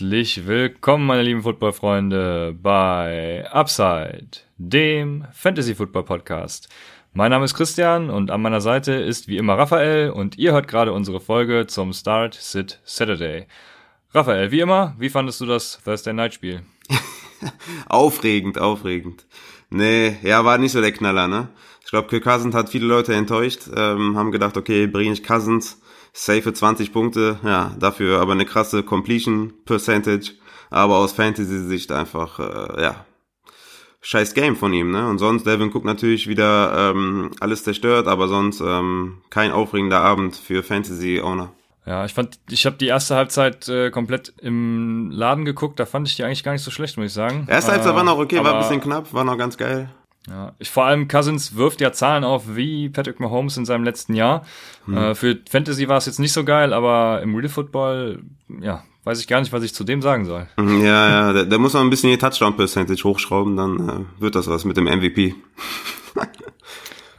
Herzlich willkommen, meine lieben Footballfreunde, bei Upside, dem Fantasy Football Podcast. Mein Name ist Christian und an meiner Seite ist wie immer Raphael und ihr hört gerade unsere Folge zum Start Sit Saturday. Raphael, wie immer, wie fandest du das Thursday Night Spiel? aufregend, aufregend. Nee, ja, war nicht so der Knaller, ne? Ich glaube, Kirk Cousins hat viele Leute enttäuscht, ähm, haben gedacht, okay, bringe ich Cousins, safe 20 Punkte, ja, dafür aber eine krasse Completion Percentage, aber aus Fantasy-Sicht einfach, äh, ja, scheiß Game von ihm, ne? Und sonst, Devin Cook natürlich wieder ähm, alles zerstört, aber sonst ähm, kein aufregender Abend für Fantasy-Owner. Ja, ich fand, ich habe die erste Halbzeit äh, komplett im Laden geguckt, da fand ich die eigentlich gar nicht so schlecht, muss ich sagen. Erste Halbzeit äh, war noch okay, war ein bisschen knapp, war noch ganz geil. Ja, ich, vor allem Cousins wirft ja Zahlen auf wie Patrick Mahomes in seinem letzten Jahr. Hm. Äh, für Fantasy war es jetzt nicht so geil, aber im Real Football, ja, weiß ich gar nicht, was ich zu dem sagen soll. Mhm, ja, ja, der, der muss noch ein bisschen die Touchdown-Percentage hochschrauben, dann äh, wird das was mit dem MVP.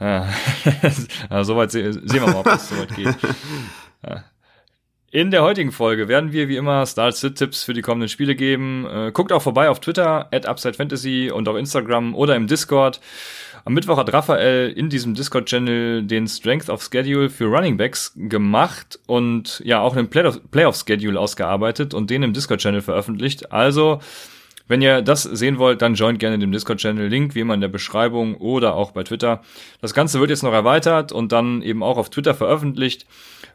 ja, soweit se sehen wir mal, ob das soweit geht. Ja. In der heutigen Folge werden wir wie immer Start-Sit-Tipps für die kommenden Spiele geben. Äh, guckt auch vorbei auf Twitter, at UpsideFantasy und auf Instagram oder im Discord. Am Mittwoch hat Raphael in diesem Discord-Channel den Strength of Schedule für Running Backs gemacht und ja auch einen Playoff-Schedule ausgearbeitet und den im Discord-Channel veröffentlicht. Also wenn ihr das sehen wollt, dann joint gerne dem Discord-Channel. Link wie immer in der Beschreibung oder auch bei Twitter. Das Ganze wird jetzt noch erweitert und dann eben auch auf Twitter veröffentlicht.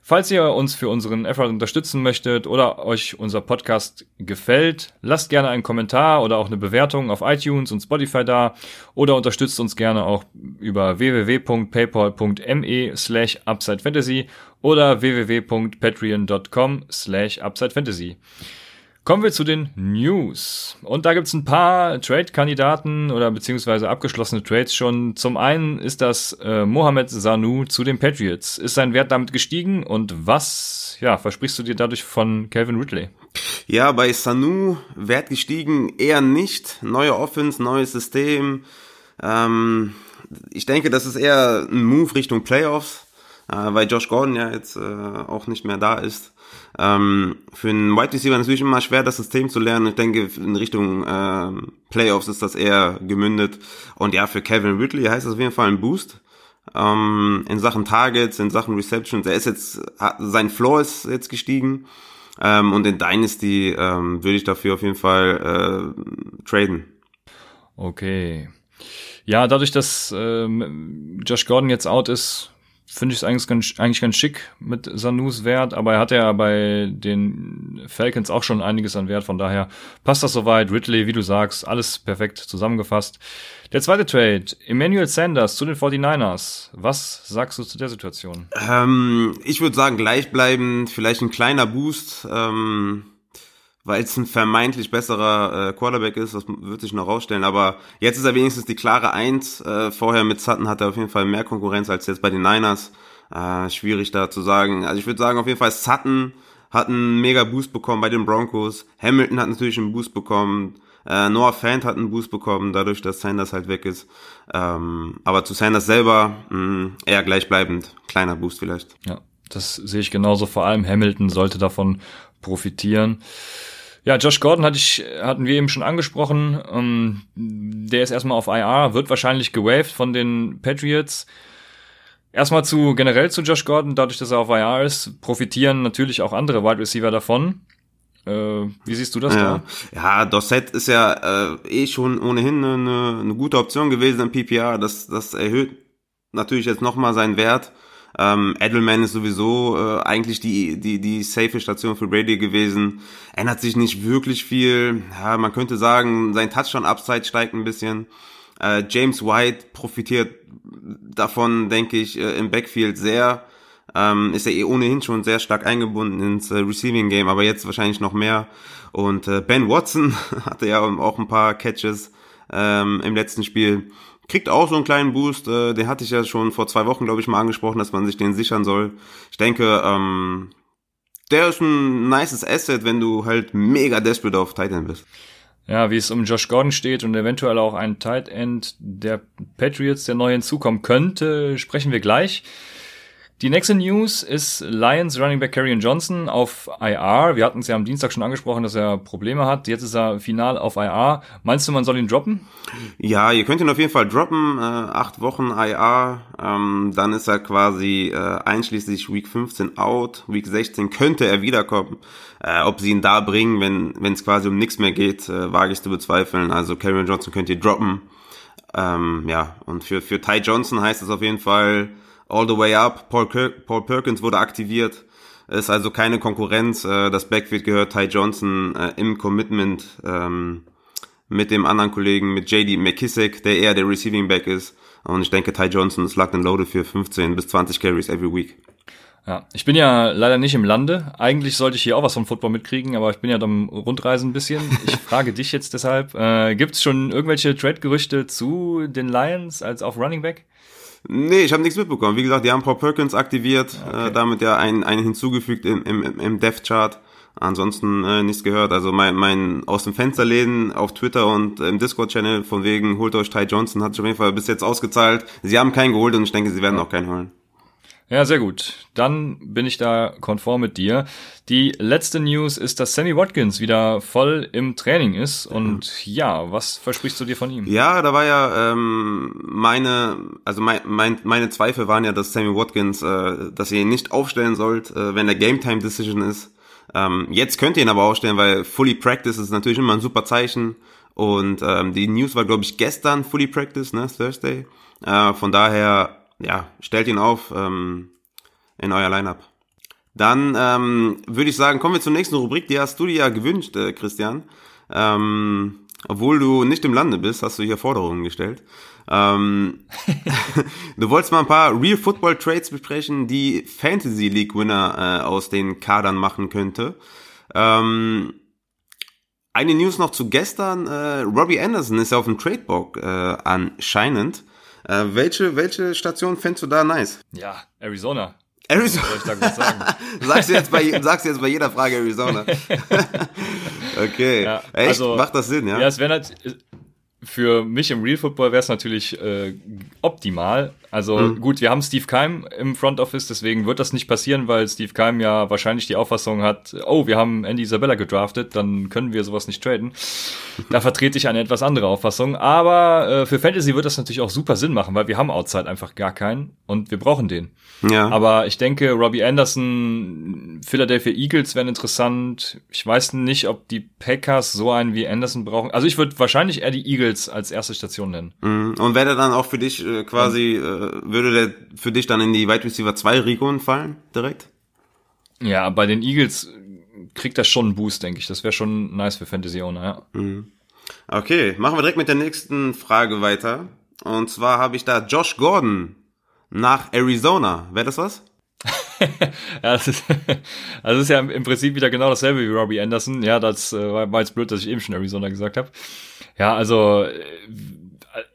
Falls ihr uns für unseren Effort unterstützen möchtet oder euch unser Podcast gefällt, lasst gerne einen Kommentar oder auch eine Bewertung auf iTunes und Spotify da oder unterstützt uns gerne auch über www.paypal.me slash UpsideFantasy oder www.patreon.com slash UpsideFantasy. Kommen wir zu den News. Und da gibt's ein paar Trade-Kandidaten oder beziehungsweise abgeschlossene Trades schon. Zum einen ist das äh, Mohamed Sanu zu den Patriots. Ist sein Wert damit gestiegen und was ja, versprichst du dir dadurch von Calvin Ridley? Ja, bei Sanu Wert gestiegen eher nicht. Neue Offense, neues System. Ähm, ich denke, das ist eher ein Move Richtung Playoffs, äh, weil Josh Gordon ja jetzt äh, auch nicht mehr da ist. Ähm, für einen Wide Receiver natürlich immer schwer, das System zu lernen. Ich denke, in Richtung äh, Playoffs ist das eher gemündet. Und ja, für Kevin Ridley heißt das auf jeden Fall ein Boost. Ähm, in Sachen Targets, in Sachen Receptions. Er ist jetzt, sein Floor ist jetzt gestiegen. Ähm, und in Dynasty ähm, würde ich dafür auf jeden Fall äh, traden. Okay. Ja, dadurch, dass ähm, Josh Gordon jetzt out ist, finde ich es eigentlich ganz, eigentlich ganz schick mit Sanus Wert, aber er hat ja bei den Falcons auch schon einiges an Wert, von daher passt das soweit. Ridley, wie du sagst, alles perfekt zusammengefasst. Der zweite Trade, Emmanuel Sanders zu den 49ers. Was sagst du zu der Situation? Ähm, ich würde sagen, gleichbleibend, vielleicht ein kleiner Boost. Ähm weil es ein vermeintlich besserer äh, Quarterback ist, das wird sich noch rausstellen, aber jetzt ist er wenigstens die klare Eins. Äh, vorher mit Sutton hat er auf jeden Fall mehr Konkurrenz als jetzt bei den Niners. Äh, schwierig da zu sagen. Also ich würde sagen, auf jeden Fall Sutton hat einen mega Boost bekommen bei den Broncos. Hamilton hat natürlich einen Boost bekommen. Äh, Noah Fant hat einen Boost bekommen, dadurch, dass Sanders halt weg ist. Ähm, aber zu Sanders selber mh, eher gleichbleibend. Kleiner Boost vielleicht. Ja, das sehe ich genauso. Vor allem Hamilton sollte davon profitieren. Ja, Josh Gordon hatte ich, hatten wir eben schon angesprochen. Ähm, der ist erstmal auf IR, wird wahrscheinlich gewaved von den Patriots. Erstmal zu generell zu Josh Gordon, dadurch, dass er auf IR ist, profitieren natürlich auch andere Wide Receiver davon. Äh, wie siehst du das ja. da? Ja, Dorset ist ja äh, eh schon ohnehin eine, eine gute Option gewesen im PPR. Das, das erhöht natürlich jetzt nochmal seinen Wert. Ähm, Edelman ist sowieso äh, eigentlich die, die, die safe Station für Brady gewesen. Ändert sich nicht wirklich viel. Ja, man könnte sagen, sein Touchdown-Upside steigt ein bisschen. Äh, James White profitiert davon, denke ich, äh, im Backfield sehr. Ähm, ist er eh ohnehin schon sehr stark eingebunden ins äh, Receiving Game, aber jetzt wahrscheinlich noch mehr. Und äh, Ben Watson hatte ja auch ein paar Catches ähm, im letzten Spiel kriegt auch so einen kleinen Boost. Äh, den hatte ich ja schon vor zwei Wochen, glaube ich, mal angesprochen, dass man sich den sichern soll. Ich denke, ähm, der ist ein nices Asset, wenn du halt mega desperate auf Tight End bist. Ja, wie es um Josh Gordon steht und eventuell auch ein Tight End der Patriots, der neu hinzukommen könnte, sprechen wir gleich. Die nächste News ist Lions Running Back Karrion Johnson auf IR. Wir hatten es ja am Dienstag schon angesprochen, dass er Probleme hat. Jetzt ist er final auf IR. Meinst du, man soll ihn droppen? Ja, ihr könnt ihn auf jeden Fall droppen. Äh, acht Wochen IR. Ähm, dann ist er quasi äh, einschließlich Week 15 out. Week 16 könnte er wiederkommen. Äh, ob sie ihn da bringen, wenn es quasi um nichts mehr geht, äh, wage ich zu bezweifeln. Also Karrion Johnson könnt ihr droppen. Ähm, ja, und für, für Ty Johnson heißt es auf jeden Fall all the way up. Paul, Kirk, Paul Perkins wurde aktiviert. Ist also keine Konkurrenz. Äh, das Backfield gehört Ty Johnson äh, im Commitment ähm, mit dem anderen Kollegen, mit JD McKissick, der eher der Receiving Back ist. Und ich denke, Ty Johnson ist locked and loaded für 15 bis 20 Carries every week. Ja, ich bin ja leider nicht im Lande. Eigentlich sollte ich hier auch was von Football mitkriegen, aber ich bin ja am Rundreisen ein bisschen. Ich frage dich jetzt deshalb, äh, gibt es schon irgendwelche Trade-Gerüchte zu den Lions als auf Running Back? Nee, ich habe nichts mitbekommen. Wie gesagt, die haben Paul Perkins aktiviert, okay. äh, damit ja einen, einen hinzugefügt im, im, im Death-Chart. Ansonsten äh, nichts gehört. Also mein, mein aus dem Fenster lehnen auf Twitter und im Discord-Channel von wegen holt euch Ty Johnson hat sich auf jeden Fall bis jetzt ausgezahlt. Sie haben keinen geholt und ich denke, sie werden auch keinen holen. Ja, sehr gut. Dann bin ich da konform mit dir. Die letzte News ist, dass Sammy Watkins wieder voll im Training ist. Und ja, was versprichst du dir von ihm? Ja, da war ja ähm, meine, also mein, mein, meine Zweifel waren ja, dass Sammy Watkins, äh, dass ihr ihn nicht aufstellen sollt, äh, wenn der Game Time Decision ist. Ähm, jetzt könnt ihr ihn aber aufstellen, weil Fully Practice ist natürlich immer ein super Zeichen. Und ähm, die News war, glaube ich, gestern Fully Practice, ne, Thursday. Äh, von daher ja, stellt ihn auf ähm, in euer Lineup. Dann ähm, würde ich sagen, kommen wir zur nächsten Rubrik. Die hast du dir ja gewünscht, äh, Christian. Ähm, obwohl du nicht im Lande bist, hast du hier Forderungen gestellt. Ähm, du wolltest mal ein paar Real Football Trades besprechen, die Fantasy League Winner äh, aus den Kadern machen könnte. Ähm, eine News noch zu gestern. Äh, Robbie Anderson ist ja auf dem Tradebook äh, anscheinend. Äh, welche, welche Station fändest du da nice? Ja, Arizona. Arizona. Sagst, du jetzt bei, sagst du jetzt bei jeder Frage Arizona. okay. Ja, Echt? Also, Macht das Sinn, ja? Ja, es wäre natürlich, für mich im Real Football wäre es natürlich äh, optimal. Also mhm. gut, wir haben Steve Keim im Front Office, deswegen wird das nicht passieren, weil Steve Keim ja wahrscheinlich die Auffassung hat, oh, wir haben Andy Isabella gedraftet, dann können wir sowas nicht traden. Da vertrete ich eine etwas andere Auffassung. Aber äh, für Fantasy wird das natürlich auch super Sinn machen, weil wir haben Outside einfach gar keinen und wir brauchen den. Ja. Aber ich denke, Robbie Anderson, Philadelphia Eagles wären interessant. Ich weiß nicht, ob die Packers so einen wie Anderson brauchen. Also ich würde wahrscheinlich eher die Eagles als erste Station nennen. Mhm. Und wäre der dann auch für dich äh, quasi, äh, würde der für dich dann in die Wide Receiver 2 Region fallen, direkt? Ja, bei den Eagles kriegt das schon einen Boost, denke ich. Das wäre schon nice für Fantasy Owner, ja. Mhm. Okay, machen wir direkt mit der nächsten Frage weiter. Und zwar habe ich da Josh Gordon nach Arizona. Wäre das was? ja, das ist, das ist ja im Prinzip wieder genau dasselbe wie Robbie Anderson. Ja, das äh, war jetzt blöd, dass ich eben schon Arizona gesagt habe. Ja, also äh,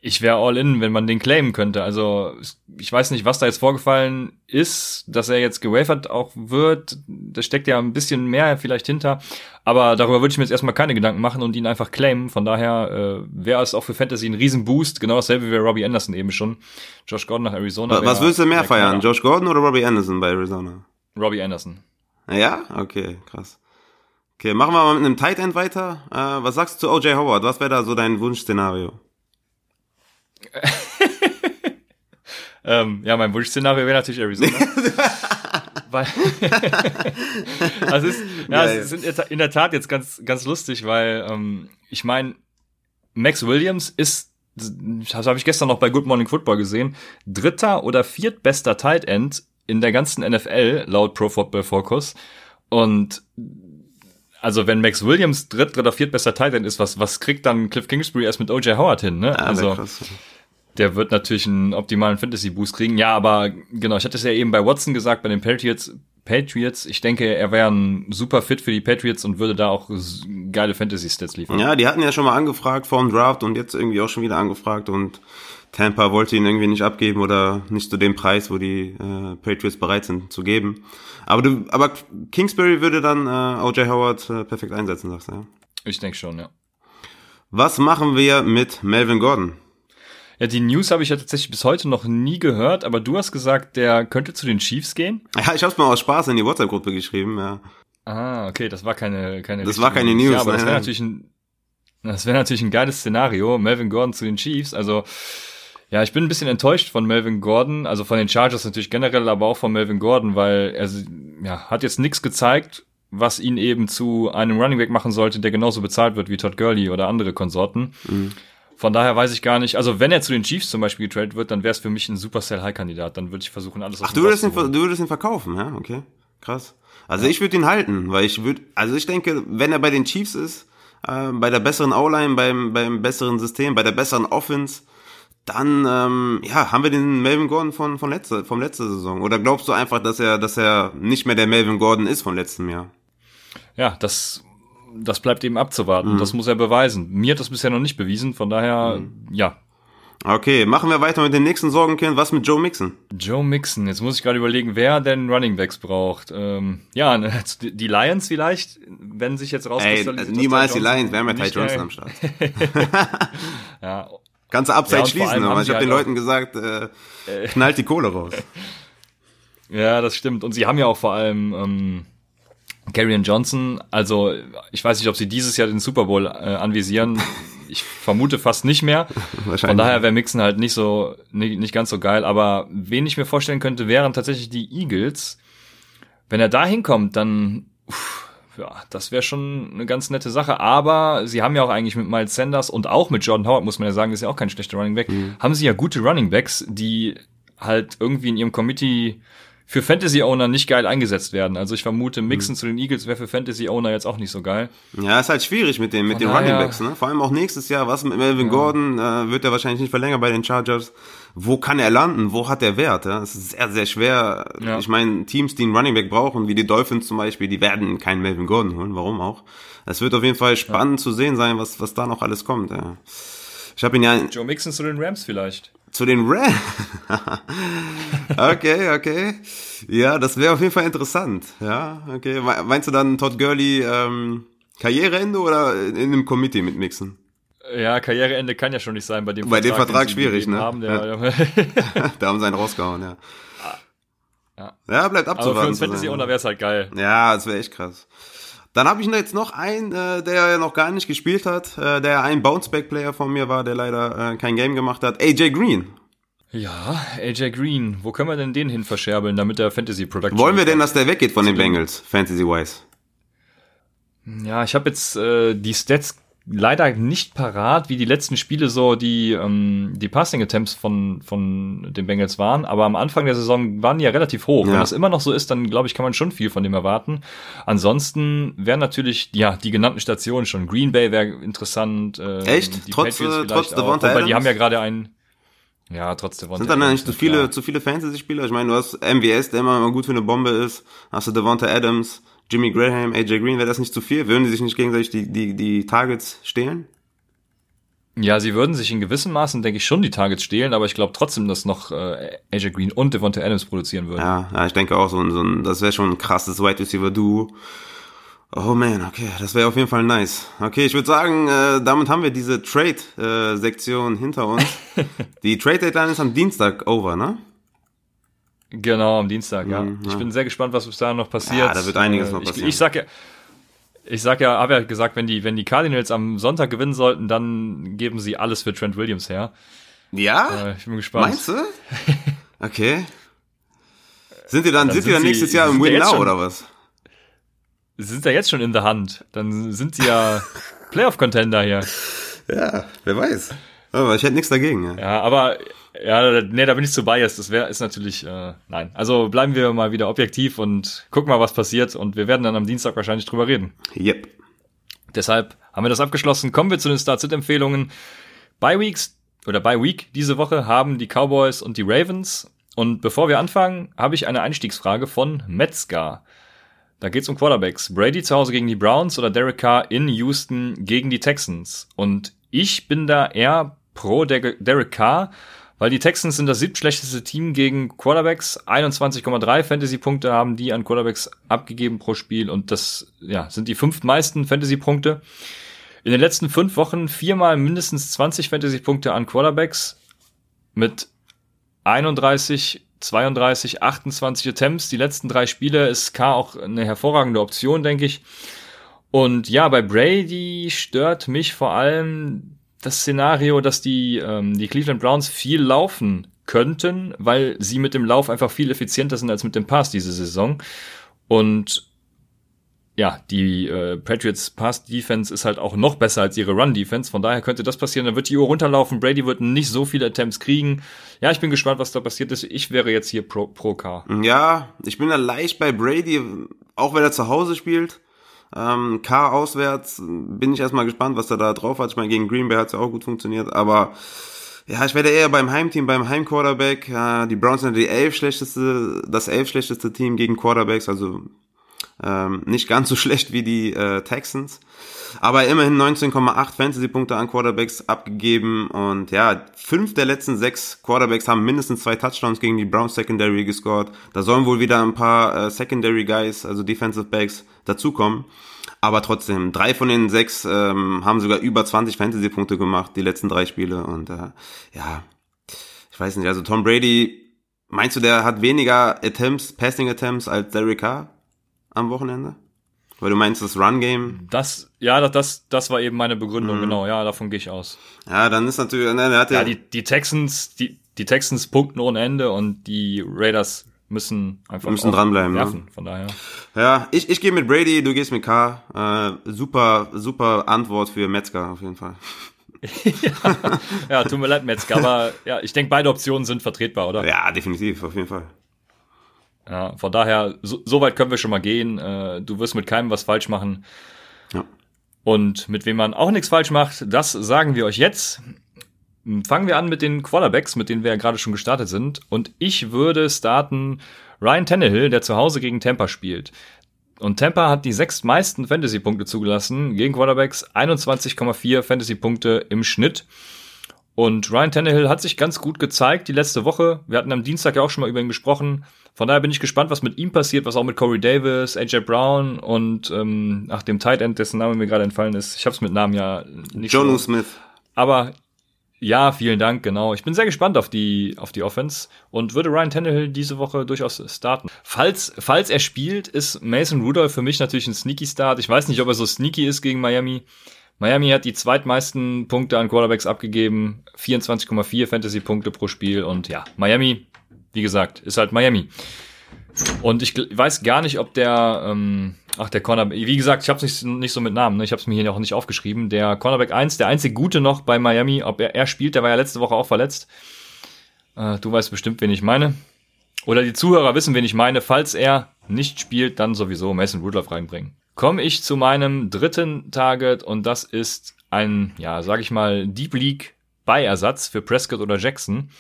ich wäre all in, wenn man den claimen könnte. Also ich weiß nicht, was da jetzt vorgefallen ist, dass er jetzt gewafert auch wird. Da steckt ja ein bisschen mehr vielleicht hinter. Aber darüber würde ich mir jetzt erstmal keine Gedanken machen und ihn einfach claimen. Von daher äh, wäre es auch für Fantasy ein Riesenboost. Genau dasselbe wie Robbie Anderson eben schon. Josh Gordon nach Arizona. Was, was würdest du mehr feiern? Josh Gordon oder Robbie Anderson bei Arizona? Robbie Anderson. Ja? Okay, krass. Okay, machen wir mal mit einem Tight End weiter. Äh, was sagst du zu OJ Howard? Was wäre da so dein Wunschszenario? ähm, ja, mein Wunschszenario wäre natürlich Arizona. weil das ist, ja, es ist in der Tat jetzt ganz, ganz lustig, weil ähm, ich meine, Max Williams ist, das habe ich gestern noch bei Good Morning Football gesehen, dritter oder viertbester Tight End in der ganzen NFL laut Pro Football Focus. Und also wenn Max Williams dritt oder viertbester Tight End ist, was, was kriegt dann Cliff Kingsbury erst mit OJ Howard hin, ne? Ja, also, der wird natürlich einen optimalen Fantasy-Boost kriegen. Ja, aber genau, ich hatte es ja eben bei Watson gesagt, bei den Patriots. Patriots, ich denke, er wäre ein super Fit für die Patriots und würde da auch geile Fantasy-Stats liefern. Ja, die hatten ja schon mal angefragt vor dem Draft und jetzt irgendwie auch schon wieder angefragt und Tampa wollte ihn irgendwie nicht abgeben oder nicht zu dem Preis, wo die äh, Patriots bereit sind zu geben. Aber du, aber Kingsbury würde dann äh, OJ Howard äh, perfekt einsetzen, sagst du, ja? Ich denke schon, ja. Was machen wir mit Melvin Gordon? Ja, die News habe ich ja tatsächlich bis heute noch nie gehört, aber du hast gesagt, der könnte zu den Chiefs gehen? Ja, ich habe es mal aus Spaß in die WhatsApp-Gruppe geschrieben, ja. Ah, okay, das war keine keine Das war keine News, ja, aber ne? das wäre natürlich ein das wäre natürlich ein geiles Szenario, Melvin Gordon zu den Chiefs, also ja, ich bin ein bisschen enttäuscht von Melvin Gordon, also von den Chargers natürlich generell, aber auch von Melvin Gordon, weil er ja, hat jetzt nichts gezeigt, was ihn eben zu einem Running Back machen sollte, der genauso bezahlt wird wie Todd Gurley oder andere Konsorten. Mhm. Von daher weiß ich gar nicht, also wenn er zu den Chiefs zum Beispiel getradet wird, dann wäre es für mich ein Super Sell High Kandidat. Dann würde ich versuchen, alles aus Ach, du würdest, ihn, du würdest ihn verkaufen, ja, okay. Krass. Also ich würde ihn halten, weil ich würde, also ich denke, wenn er bei den Chiefs ist, äh, bei der besseren O-Line, beim, beim besseren System, bei der besseren Offense, dann ähm, ja, haben wir den Melvin Gordon von, von letzter, vom letzter Saison. Oder glaubst du einfach, dass er, dass er nicht mehr der Melvin Gordon ist von letztem Jahr? Ja, das, das bleibt eben abzuwarten. Mhm. Das muss er beweisen. Mir hat das bisher noch nicht bewiesen, von daher, Mhm. ja. Okay, machen wir weiter mit dem nächsten Sorgenkind. Was mit Joe Mixon? Joe Mixon, jetzt muss ich gerade überlegen, wer denn Running Backs braucht. Ähm, ja, ne, die Lions vielleicht, wenn sich jetzt Ey, rauskristallisiert. dass niemals die Lions, wir haben ja Ty Johnson am Start. Ja, Ganze Upside Ja, und vor schließen, aber ich habe den halt Leuten gesagt, äh, knallt die Kohle raus. Ja, das stimmt. Und sie haben ja auch vor allem ähm, Karrion Johnson. Also ich weiß nicht, ob sie dieses Jahr den Super Bowl äh, anvisieren. Ich vermute fast nicht mehr. Von daher wäre Mixon halt nicht so nicht, nicht ganz so geil. Aber wen ich mir vorstellen könnte, wären tatsächlich die Eagles. Wenn er da hinkommt, dann uff, ja, das wäre schon eine ganz nette Sache. Aber sie haben ja auch eigentlich mit Miles Sanders und auch mit Jordan Howard, muss man ja sagen, ist ja auch kein schlechter Running Back, haben sie ja gute Running Backs, die halt irgendwie in ihrem Committee für Fantasy-Owner nicht geil eingesetzt werden. Also ich vermute, Mixon zu den Eagles wäre für Fantasy-Owner jetzt auch nicht so geil. Ja, ist halt schwierig mit den, mit Von den Running Backs, ne? Vor allem auch nächstes Jahr, was mit Melvin Gordon, äh, wird er wahrscheinlich nicht verlängern bei den Chargers. Wo kann er landen? Wo hat er Wert? Ja? Es ist sehr, sehr schwer. Ja. Ich meine, Teams, die einen Running Back brauchen, wie die Dolphins zum Beispiel, die werden keinen Melvin Gordon holen. Warum auch? Es wird auf jeden Fall spannend zu sehen sein, was, was da noch alles kommt. Ja. Ich habe ihn ja Joe Mixon zu den Rams vielleicht. Zu den Rams. okay, okay. Ja, das wäre auf jeden Fall interessant. Ja, okay. Me- Meinst du dann Todd Gurley ähm, Karriereende oder in einem Committee mit Mixen? Ja, Karriereende kann ja schon nicht sein bei dem Bei dem Vertrag den sie schwierig, gegeben ne? Haben, der, da haben sie einen rausgehauen, ja. Ja. Ja, bleibt Aber für abzuwarten. uns zu sein, Fantasy-Owner wäre es halt geil. Ja, das wäre echt krass. Dann habe ich noch jetzt noch einen, äh, der ja noch gar nicht gespielt hat, äh, der ein Bounceback-Player von mir war, der leider äh, kein Game gemacht hat. AJ Green. Ja, AJ Green. Wo können wir denn den hin verscherbeln, damit der Fantasy Production. Wollen wir denn, dass der weggeht von den Bengals, Fantasy-wise? Ja, ich habe jetzt äh, die Stats leider nicht parat, wie die letzten Spiele so die ähm, die Passing Attempts von von den Bengals waren, aber am Anfang der Saison waren die ja relativ hoch. Ja. Wenn das immer noch so ist, dann glaube ich, kann man schon viel von dem erwarten. Ansonsten wären natürlich ja die genannten Stationen schon Green Bay wäre interessant. Äh, Echt? Die Trotz, äh, trotz Devonta wobei die Adams? haben ja gerade einen ja, trotz Devonta Sind dann Adams, nicht zu klar. viele, zu viele Fantasy-Spieler? Ich meine, du hast MVS, der immer, immer gut für eine Bombe ist. Hast du Devonta Adams, Jimmy Graham, AJ Green. Wäre das nicht zu viel? Würden die sich nicht gegenseitig die, die, die Targets stehlen? Ja, sie würden sich in gewissem Maßen, denke ich, schon die Targets stehlen, aber ich glaube trotzdem, dass noch äh, AJ Green und Devonta Adams produzieren würden. Ja, ja, ich denke auch, so so ein das wäre schon ein krasses Wide Receiver Duo. Oh man, okay, das wäre auf jeden Fall nice. Okay, ich würde sagen, äh, damit haben wir diese Trade-Sektion hinter uns. die Trade-Deadline ist am Dienstag over, ne? Genau, am Dienstag, ja. Mhm, Ich bin sehr gespannt, was bis dahin noch passiert. Ja, da wird einiges Äh, noch ich, passieren. Ich sag ja, ich sag ja, habe ja gesagt, wenn die, wenn die Cardinals am Sonntag gewinnen sollten, dann geben sie alles für Trent Williams her. Ja? Äh, ich bin gespannt. Meinst du? Okay. Sind die dann, Dann sind die sind dann sie- nächstes Jahr im Win Now oder was? Sie sind ja jetzt schon in der Hand. Dann sind sie ja Playoff-Contender hier. Ja, wer weiß. Aber ich hätte nichts dagegen, ja. Ja, aber ja, nee, da bin ich zu biased. Das wäre ist natürlich äh, nein. Also bleiben wir mal wieder objektiv und gucken mal, was passiert. Und wir werden dann am Dienstag wahrscheinlich drüber reden. Yep. Deshalb haben wir das abgeschlossen. Kommen wir zu den Start-Sit-Empfehlungen. By Weeks oder by Week diese Woche haben die Cowboys und die Ravens. Und bevor wir anfangen, habe ich eine Einstiegsfrage von Metzger. Da geht's um Quarterbacks. Brady zu Hause gegen die Browns oder Derek Carr in Houston gegen die Texans. Und ich bin da eher pro Der- Derek Carr, weil die Texans sind das siebtschlechteste Team gegen Quarterbacks. 21,3 Fantasy-Punkte haben die an Quarterbacks abgegeben pro Spiel und das ja, sind die fünftmeisten Fantasy-Punkte. In den letzten fünf Wochen viermal mindestens 20 Fantasy-Punkte an Quarterbacks. mit 31, 32, 28 Attempts. Die letzten drei Spiele ist K auch eine hervorragende Option, denke ich. Und ja, bei Brady stört mich vor allem das Szenario, dass die, ähm, die Cleveland Browns viel laufen könnten, weil sie mit dem Lauf einfach viel effizienter sind als mit dem Pass diese Saison. Und ja, die äh, Patriots Pass Defense ist halt auch noch besser als ihre Run Defense. Von daher könnte das passieren. Dann wird die Uhr runterlaufen. Brady wird nicht so viele Attempts kriegen. Ja, ich bin gespannt, was da passiert ist. Ich wäre jetzt hier pro, pro K. Ja, ich bin da leicht bei Brady, auch wenn er zu Hause spielt. Ähm, K auswärts bin ich erstmal gespannt, was er da drauf hat. Ich meine, gegen Green Bay hat es ja auch gut funktioniert, aber ja, ich werde eher beim Heimteam, beim Heimquarterback. Äh, die Browns sind die elf schlechteste, das elf schlechteste Team gegen Quarterbacks, also ähm, nicht ganz so schlecht wie die äh, Texans. Aber immerhin 19,8 Fantasy-Punkte an Quarterbacks abgegeben. Und ja, fünf der letzten sechs Quarterbacks haben mindestens zwei Touchdowns gegen die Browns Secondary gescored. Da sollen wohl wieder ein paar äh, Secondary Guys, also Defensive Backs, dazukommen. Aber trotzdem, drei von den sechs ähm, haben sogar über 20 Fantasy-Punkte gemacht, die letzten drei Spiele. Und äh, ja, ich weiß nicht, also Tom Brady, meinst du, der hat weniger Attempts, Passing Attempts als Derek Carr? Am Wochenende? Weil du meinst das Run-Game? Das, ja, das, das war eben meine Begründung, mhm. genau, ja, davon gehe ich aus. Ja, dann ist natürlich, ne, der hatte ja, die, die Texans, die, die Texans punkten ohne Ende und die Raiders müssen einfach müssen dranbleiben. Ne? Werfen, ne? Von daher. Ja, ich, ich gehe mit Brady, du gehst mit K. Äh, super, super Antwort für Metzger auf jeden Fall. ja, ja, tut mir leid, Metzger, aber ja, ich denke, beide Optionen sind vertretbar, oder? Ja, definitiv, auf jeden Fall. Ja, von daher, so, so weit können wir schon mal gehen. Äh, du wirst mit keinem was falsch machen. Ja. Und mit wem man auch nichts falsch macht, das sagen wir euch jetzt. Fangen wir an mit den Quarterbacks, mit denen wir ja gerade schon gestartet sind. Und ich würde starten Ryan Tannehill, der zu Hause gegen Tampa spielt. Und Tampa hat die sechs meisten Fantasy-Punkte zugelassen gegen Quarterbacks, 21,4 Fantasy-Punkte im Schnitt. Und Ryan Tannehill hat sich ganz gut gezeigt die letzte Woche. Wir hatten am Dienstag ja auch schon mal über ihn gesprochen. Von daher bin ich gespannt, was mit ihm passiert, was auch mit Corey Davis, AJ Brown und ähm, ach dem Tight End, dessen Name mir gerade entfallen ist. Ich habe es mit Namen ja nicht. Jonu. Smith. Aber ja, vielen Dank, genau. Ich bin sehr gespannt auf die, auf die Offense und würde Ryan Tannehill diese Woche durchaus starten. Falls, falls er spielt, ist Mason Rudolph für mich natürlich ein sneaky Start. Ich weiß nicht, ob er so sneaky ist gegen Miami. Miami hat die zweitmeisten Punkte an Quarterbacks abgegeben. 24,4 Fantasy-Punkte pro Spiel und ja, Miami wie gesagt, ist halt Miami. Und ich weiß gar nicht, ob der, ähm, ach, der Cornerback, wie gesagt, ich habe es nicht, nicht so mit Namen, ne? ich habe es mir hier auch nicht aufgeschrieben. Der Cornerback 1, der einzige Gute noch bei Miami, ob er, er spielt, der war ja letzte Woche auch verletzt. Äh, du weißt bestimmt, wen ich meine. Oder die Zuhörer wissen, wen ich meine. Falls er nicht spielt, dann sowieso Mason Rudolph reinbringen. Komme ich zu meinem dritten Target und das ist ein, ja, sag ich mal, Deep League Beiersatz für Prescott oder Jackson.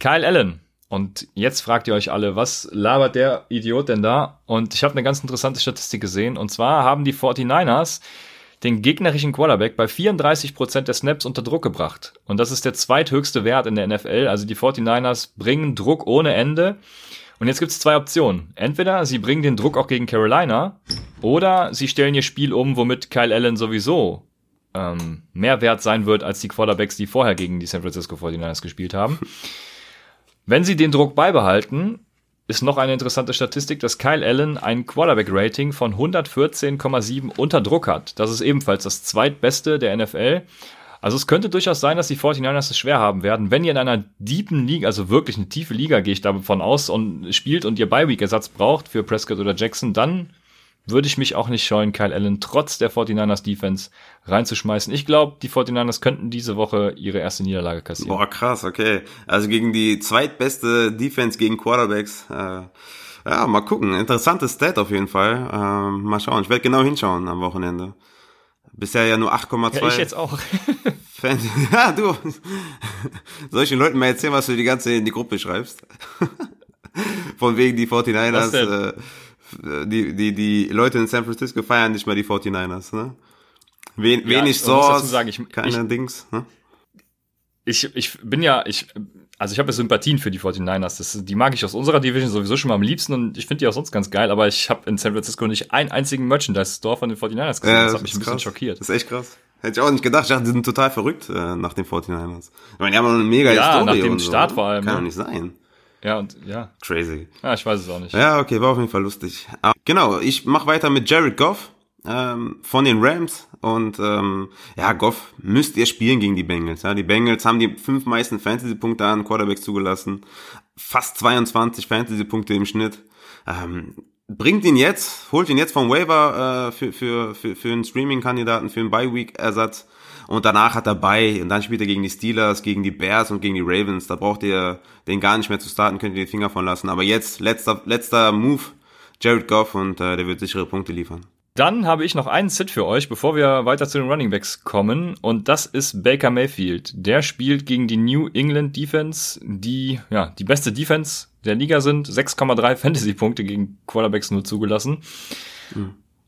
Kyle Allen und jetzt fragt ihr euch alle, was labert der Idiot denn da? Und ich habe eine ganz interessante Statistik gesehen. Und zwar haben die 49ers den gegnerischen Quarterback bei 34% der Snaps unter Druck gebracht. Und das ist der zweithöchste Wert in der NFL. Also die 49ers bringen Druck ohne Ende. Und jetzt gibt es zwei Optionen. Entweder sie bringen den Druck auch gegen Carolina oder sie stellen ihr Spiel um, womit Kyle Allen sowieso ähm, mehr wert sein wird als die Quarterbacks, die vorher gegen die San Francisco 49ers gespielt haben. Wenn sie den Druck beibehalten, ist noch eine interessante Statistik, dass Kyle Allen ein Quarterback-Rating von 114,7 unter Druck hat. Das ist ebenfalls das zweitbeste der NFL. Also es könnte durchaus sein, dass die 49ers es schwer haben werden. Wenn ihr in einer deepen Liga, also wirklich eine tiefe Liga, gehe ich davon aus, und spielt und ihr Bye-Week-Ersatz braucht für Prescott oder Jackson, dann würde ich mich auch nicht scheuen, Kyle Allen trotz der 49ers Defense reinzuschmeißen. Ich glaube, die 49ers könnten diese Woche ihre erste Niederlage kassieren. Boah, krass, okay. Also gegen die zweitbeste Defense gegen Quarterbacks. Äh, ja, mal gucken. Interessantes Stat auf jeden Fall. Äh, mal schauen. Ich werde genau hinschauen am Wochenende. Bisher ja nur 8,2. Ja, ich jetzt auch. Fan ja, du. Soll ich den Leuten mal erzählen, was du die ganze in die Gruppe schreibst? Von wegen die 49ers. Die, die, die Leute in San Francisco feiern nicht mal die 49ers, ne? Wen, ja, wenig Source, sagen, ich, keine ich, Dings, ne? Ich, ich bin ja, ich, also ich habe ja Sympathien für die 49ers. Das, die mag ich aus unserer Division sowieso schon mal am liebsten und ich finde die auch sonst ganz geil, aber ich habe in San Francisco nicht einen einzigen Merchandise-Store von den 49ers gesehen. Ja, das, hat mich ein bisschen krass. schockiert. Das ist echt krass. Hätte ich auch nicht gedacht. Ich dachte, die sind total verrückt äh, nach den 49ers. Ich meine, die haben eine mega Ja, Historie nach dem so. Start vor allem, Kann ne? doch nicht sein. Ja, und ja. Crazy. Ja, ich weiß es auch nicht. Ja, okay, war auf jeden Fall lustig. Ah, Genau, ich mache weiter mit Jared Goff ähm, von den Rams und ähm, ja, Goff müsst ihr spielen gegen die Bengals. Ja, die Bengals haben die fünf meisten Fantasy-Punkte an Quarterbacks zugelassen, fast 22 Fantasy-Punkte im Schnitt. Ähm, bringt ihn jetzt, holt ihn jetzt vom Waiver äh, für, für, für, für einen Streaming-Kandidaten, für einen Bye-Week-Ersatz. Und danach hat er bei und dann spielt er gegen die Steelers, gegen die Bears und gegen die Ravens. Da braucht ihr den gar nicht mehr zu starten, könnt ihr die Finger von lassen. Aber jetzt, letzter, letzter Move, Jared Goff und äh, der wird sichere Punkte liefern. Dann habe ich noch einen Sit für euch, bevor wir weiter zu den Running Backs kommen. Und das ist Baker Mayfield. Der spielt gegen die New England Defense, die ja die beste Defense der Liga sind. 6,3 Fantasy-Punkte gegen Quarterbacks nur zugelassen.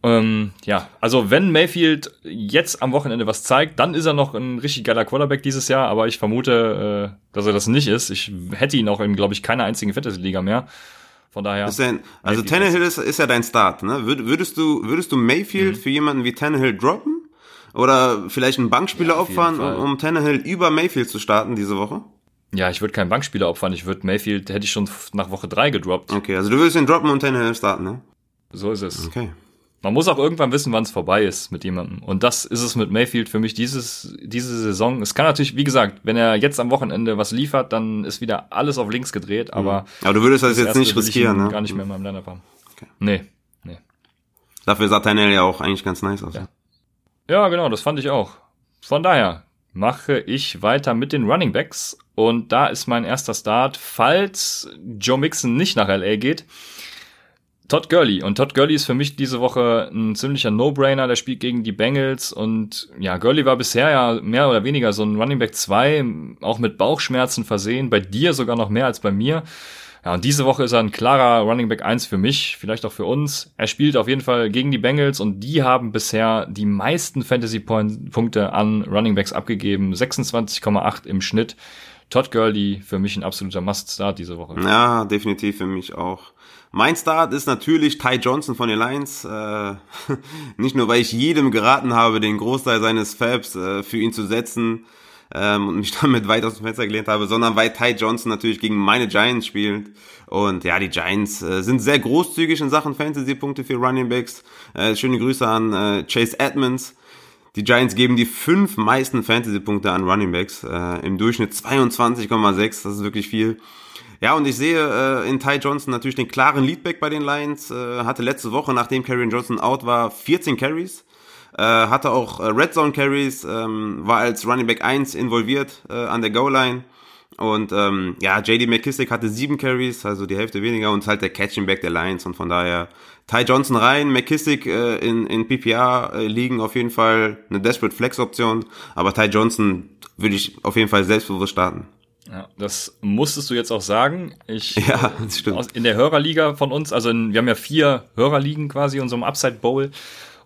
Ähm, ja, also wenn Mayfield jetzt am Wochenende was zeigt, dann ist er noch ein richtig geiler Quarterback dieses Jahr, aber ich vermute, äh, dass er das nicht ist. Ich hätte ihn auch in, glaube ich, keiner einzigen Fantasy-Liga mehr. Von daher. Ist denn, also Mayfield Tannehill ist, ist ja dein Start, ne? Würd- Würdest du, würdest du Mayfield für jemanden wie Tannehill droppen? Oder vielleicht einen Bankspieler Ja, opfern, um, um Tannehill über Mayfield zu starten diese Woche? Ja, ich würde keinen Bankspieler opfern. Ich würde Mayfield, hätte ich schon nach Woche drei gedroppt. Okay, also du würdest ihn droppen und Tannehill starten, ne? So ist es. Okay. Man muss auch irgendwann wissen, wann es vorbei ist mit jemandem. Und das ist es mit Mayfield für mich dieses, diese Saison. Es kann natürlich, wie gesagt, wenn er jetzt am Wochenende was liefert, dann ist wieder alles auf links gedreht, aber Aber du würdest das, das jetzt erste nicht riskieren, ne? gar nicht mehr in meinem Lineup haben. Okay. Nee, nee. Dafür sah Tannehill ja auch eigentlich ganz nice aus. Ja. Ja, genau, das fand ich auch. Von daher mache ich weiter mit den Running Backs und da ist mein erster Start, falls Joe Mixon nicht nach LA geht. Todd Gurley. Und Todd Gurley ist für mich diese Woche ein ziemlicher No-Brainer. Der spielt gegen die Bengals. Und ja, Gurley war bisher ja mehr oder weniger so ein Running Back 2, auch mit Bauchschmerzen versehen. Bei dir sogar noch mehr als bei mir. Ja, und diese Woche ist er ein klarer Running Back 1 für mich, vielleicht auch für uns. Er spielt auf jeden Fall gegen die Bengals und die haben bisher die meisten Fantasy-Punkte an Running Backs abgegeben. 26,8 im Schnitt. Todd Gurley für mich ein absoluter Must-Start diese Woche. Ja, definitiv für mich auch. Mein Start ist natürlich Ty Johnson von den Lions. Äh, nicht nur, weil ich jedem geraten habe, den Großteil seines Fabs äh, für ihn zu setzen ähm, und mich damit weit aus dem Fenster gelehnt habe, sondern weil Ty Johnson natürlich gegen meine Giants spielt. Und ja, die Giants äh, sind sehr großzügig in Sachen Fantasy-Punkte für Running Backs. Äh, schöne Grüße an äh, Chase Edmonds. Die Giants geben die fünf meisten Fantasy-Punkte an Running Backs. Äh, Im Durchschnitt 22,6. Das ist wirklich viel. Ja, und ich sehe äh, in Ty Johnson natürlich den klaren Leadback bei den Lions. Äh, hatte letzte Woche, nachdem Karrion Johnson out war, 14 Carries. Äh, hatte auch äh, Red Zone Carries, ähm, war als Running Back 1 involviert äh, an der Goal-Line. Und ähm, ja, JD McKissick hatte sieben Carries, also die Hälfte weniger und halt der Catching Back der Lions und von daher Ty Johnson rein, McKissick äh, in, in PPR äh, liegen auf jeden Fall eine Desperate Flex Option, aber Ty Johnson würde ich auf jeden Fall selbstbewusst starten. Ja, das musstest du jetzt auch sagen. Ich, Ja, das stimmt. aus, in der Hörerliga von uns, also in, wir haben ja vier Hörerligen quasi in unserem Upside Bowl.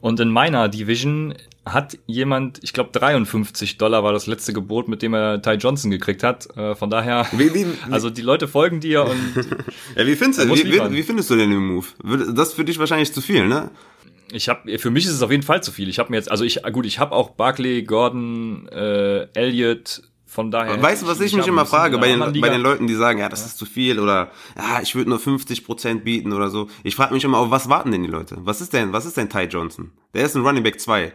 Und in meiner Division hat jemand, ich glaube 53 Dollar war das letzte Gebot, mit dem er Ty Johnson gekriegt hat. Äh, von daher, Wie, wie, also die Leute folgen dir und ja, wie, findest du, wie, wie, findest du denn den Move? Das ist für dich wahrscheinlich zu viel, ne? ich habe, für mich ist es auf jeden Fall zu viel. Ich habe mir jetzt, also ich, gut, ich habe auch Barkley, Gordon, äh, Elliott, von daher. Weißt du, was ich, mich hab immer frage bei den, bei den Leuten, die sagen, ja, das ist zu viel oder ja, ich würde nur 50% bieten oder so. Ich frage mich immer, auf was warten denn die Leute? Was ist denn, was ist denn Ty Johnson? Der ist ein Running Back 2,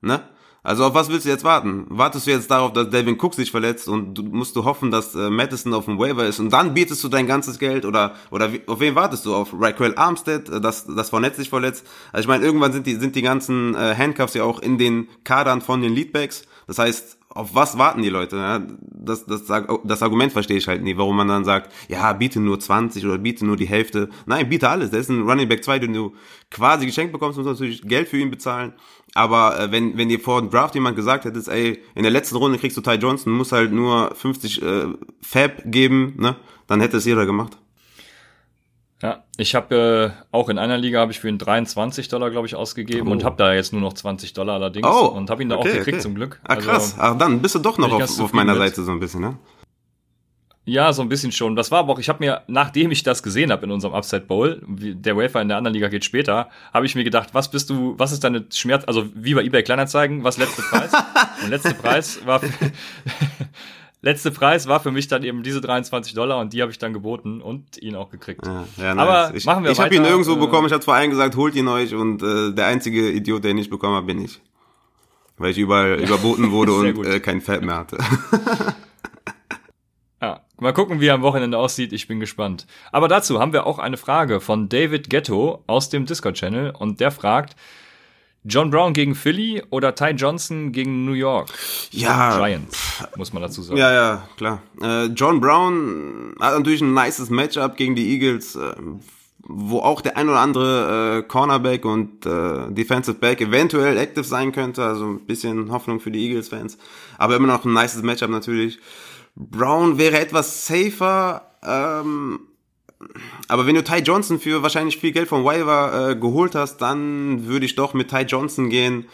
ne? Also auf was willst du jetzt warten? Wartest du jetzt darauf, dass Devin Cook sich verletzt und du musst du hoffen, dass äh, Madison auf dem Waiver ist und dann bietest du dein ganzes Geld oder oder wie, auf wen wartest du? Auf Raquel Armstead, äh, dass das Fournette sich verletzt? Also ich meine, irgendwann sind die sind die ganzen äh, Handcuffs ja auch in den Kadern von den Leadbacks. Das heißt, auf was warten die Leute? Ja? Das, das, das Argument verstehe ich halt nie, warum man dann sagt, ja, biete nur 20 oder biete nur die Hälfte. Nein, biete alles. Der ist ein Running Back 2, den du quasi geschenkt bekommst, musst natürlich Geld für ihn bezahlen. Aber äh, wenn, wenn dir vor dem Draft jemand gesagt hättest, ey, in der letzten Runde kriegst du Ty Johnson, musst halt nur 50 äh, Fab geben, ne? Dann hätte es jeder gemacht. Ja, ich habe äh, auch in einer Liga habe ich für ihn 23 Dollar, glaube ich, ausgegeben Oh. und habe da jetzt nur noch 20 Dollar allerdings Oh, und habe ihn da okay, auch gekriegt okay. zum Glück. Ah, Also, krass. Ach, dann bist du doch noch auf, auf meiner mit. Seite so ein bisschen, ne? Ja, so ein bisschen schon. Das war aber auch, ich habe mir, nachdem ich das gesehen habe in unserem Upside Bowl, der Wafer in der anderen Liga geht später, habe ich mir gedacht, was bist du, was ist deine Schmerz, also wie bei eBay Kleinanzeigen, was letzte Preis? und letzte Preis war, letzte Preis war für mich dann eben diese 23 Dollar und die habe ich dann geboten und ihn auch gekriegt. Ja, ja, nice. Aber ich, machen wir Ich habe ihn irgendwo äh, bekommen, ich hatte vor allem gesagt, holt ihn euch und äh, der einzige Idiot, der ihn nicht bekommen hat, bin ich. Weil ich überall überboten wurde und äh, kein Fett mehr hatte. Mal gucken, wie er am Wochenende aussieht. Ich bin gespannt. Aber dazu haben wir auch eine Frage von David Ghetto aus dem Discord-Channel und der fragt, John Brown gegen Philly oder Ty Johnson gegen New York? Ja. Giants, muss man dazu sagen. Ja, ja, klar. Äh, John Brown hat natürlich ein nices Matchup gegen die Eagles, äh, wo auch der ein oder andere äh, Cornerback und äh, Defensive Back eventuell active sein könnte. Also ein bisschen Hoffnung für die Eagles-Fans. Aber immer noch ein nices Matchup natürlich. Brown wäre etwas safer, ähm, aber wenn du Ty Johnson für wahrscheinlich viel Geld vom Waiver äh, geholt hast, dann würde ich doch mit Ty Johnson gehen,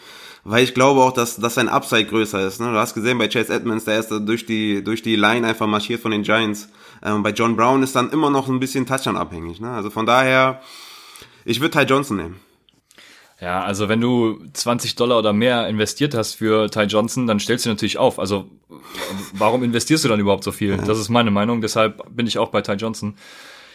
weil ich glaube auch, dass, dass sein Upside größer ist. Ne? Du hast gesehen bei Chase Edmonds, der ist durch die, durch die Line einfach marschiert von den Giants. Ähm, bei John Brown ist dann immer noch ein bisschen Touchdown abhängig. Ne? Also von daher, ich würde Ty Johnson nehmen. Ja, also wenn du 20 Dollar oder mehr investiert hast für Ty Johnson, dann stellst du natürlich auf. Also warum investierst du dann überhaupt so viel? Das ist meine Meinung. Deshalb bin ich auch bei Ty Johnson.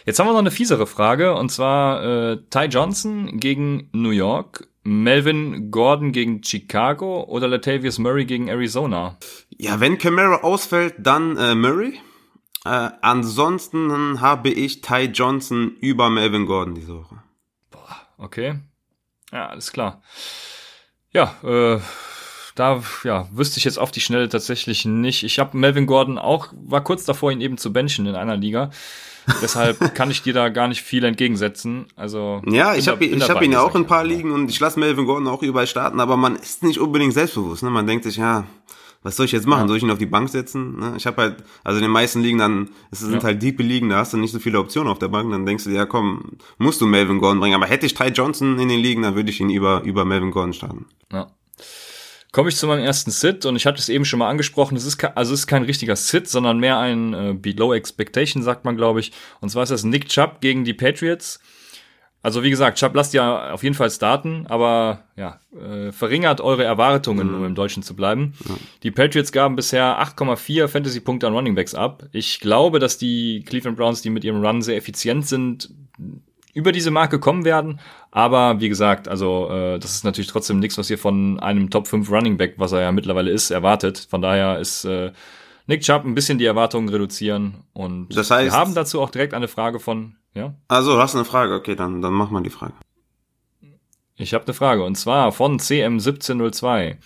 Jetzt haben wir noch eine fiesere Frage und zwar äh, Ty Johnson gegen New York, Melvin Gordon gegen Chicago oder Latavius Murray gegen Arizona? Ja, wenn Camaro ausfällt, dann äh, Murray. Äh, ansonsten habe ich Ty Johnson über Melvin Gordon diese Woche. Boah, okay. Ja, alles klar. Ja, äh, da ja, wüsste ich jetzt auf die Schnelle tatsächlich nicht. Ich habe Melvin Gordon auch, war kurz davor, ihn eben zu benchen in einer Liga. Deshalb kann ich dir da gar nicht viel entgegensetzen. Also ja, ich habe ich hab ihn ja auch in ein paar Ligen und ich lasse Melvin Gordon auch überall starten, aber man ist nicht unbedingt selbstbewusst. Ne? Man denkt sich, ja, was soll ich jetzt machen? Soll ich ihn auf die Bank setzen? Ne? Ich habe halt, also in den meisten Ligen dann, es sind ja. halt diepe Ligen, da hast du nicht so viele Optionen auf der Bank, dann denkst du dir, ja komm, musst du Melvin Gordon bringen. Aber hätte ich Ty Johnson in den Ligen, dann würde ich ihn über, über Melvin Gordon starten. Ja komme ich zu meinem ersten Sit und ich hatte es eben schon mal angesprochen, es ist kein, also es ist kein richtiger Sit, sondern mehr ein äh, Below Expectation, sagt man, glaube ich. Und zwar ist das Nick Chubb gegen die Patriots. Also wie gesagt, Chubb lasst ja auf jeden Fall starten, aber ja, äh, verringert eure Erwartungen, mhm. um im Deutschen zu bleiben. Ja. Die Patriots gaben bisher 8,4 Fantasy-Punkte an Running Backs ab. Ich glaube, dass die Cleveland Browns, die mit ihrem Run sehr effizient sind, über diese Marke kommen werden. Aber wie gesagt, also äh, das ist natürlich trotzdem nichts, was ihr von einem Top 5 Running Back, was er ja mittlerweile ist, erwartet. Von daher ist äh, Nick Chubb ein bisschen die Erwartungen reduzieren. Und das heißt, wir haben dazu auch direkt eine Frage von, ja? Also, du hast eine Frage, okay, dann, dann mach mal die Frage. Ich habe eine Frage, und zwar von CM1702.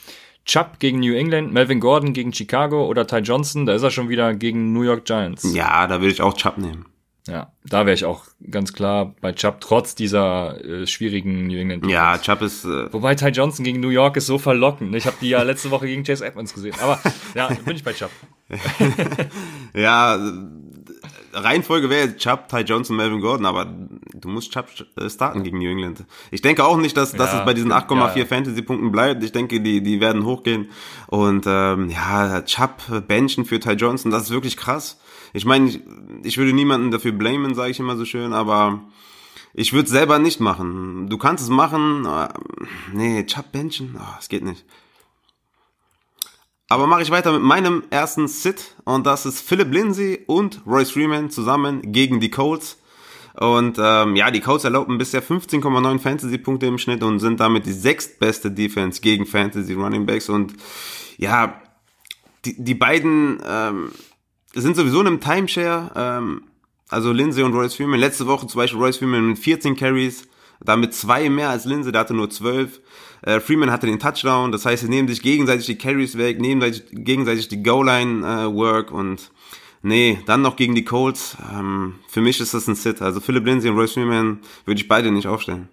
Chubb gegen New England, Melvin Gordon gegen Chicago oder Ty Johnson, da ist er schon wieder gegen New York Giants. Ja, da würde ich auch Chubb nehmen. Ja, da wäre ich auch ganz klar bei Chubb, trotz dieser äh, schwierigen New England. Defense. Ja, Chubb ist. Äh Wobei Ty Johnson gegen New York ist so verlockend. Ich habe die ja letzte Woche gegen Chase Edmonds gesehen. Aber ja, bin ich bei Chubb. ja, Reihenfolge wäre Chubb, Ty Johnson, Melvin Gordon, aber du musst Chubb äh, starten gegen New England. Ich denke auch nicht, dass, dass ja, es bei diesen 8,4 ja. Fantasy-Punkten bleibt. Ich denke, die, die werden hochgehen. Und ähm, ja, Chubb benchen für Ty Johnson, das ist wirklich krass. Ich meine, ich, ich würde niemanden dafür blamen, sage ich immer so schön, aber ich würde es selber nicht machen. Du kannst es machen. Nee, Chubb benchen, oh, es geht nicht. Aber mache ich weiter mit meinem ersten Sit und das ist Philip Lindsay und Royce Freeman zusammen gegen die Colts. Und ähm, ja, die Colts erlauben bisher 15,9 Fantasy-Punkte im Schnitt und sind damit die sechstbeste Defense gegen Fantasy Running Backs. Und ja, die, die beiden ähm, sind sowieso in einem Timeshare. Ähm, also Lindsay und Royce Freeman. Letzte Woche zum Beispiel Royce Freeman mit 14 Carries, damit zwei mehr als Lindsay, der hatte nur 12. Äh, Freeman hatte den Touchdown, das heißt, sie nehmen sich gegenseitig die Carries weg, nehmen sich gegenseitig die Goal-Line-Work äh, und nee, dann noch gegen die Colts. Ähm, für mich ist das ein Sit. Also Philip Lindsay und Royce Freeman würde ich beide nicht aufstellen.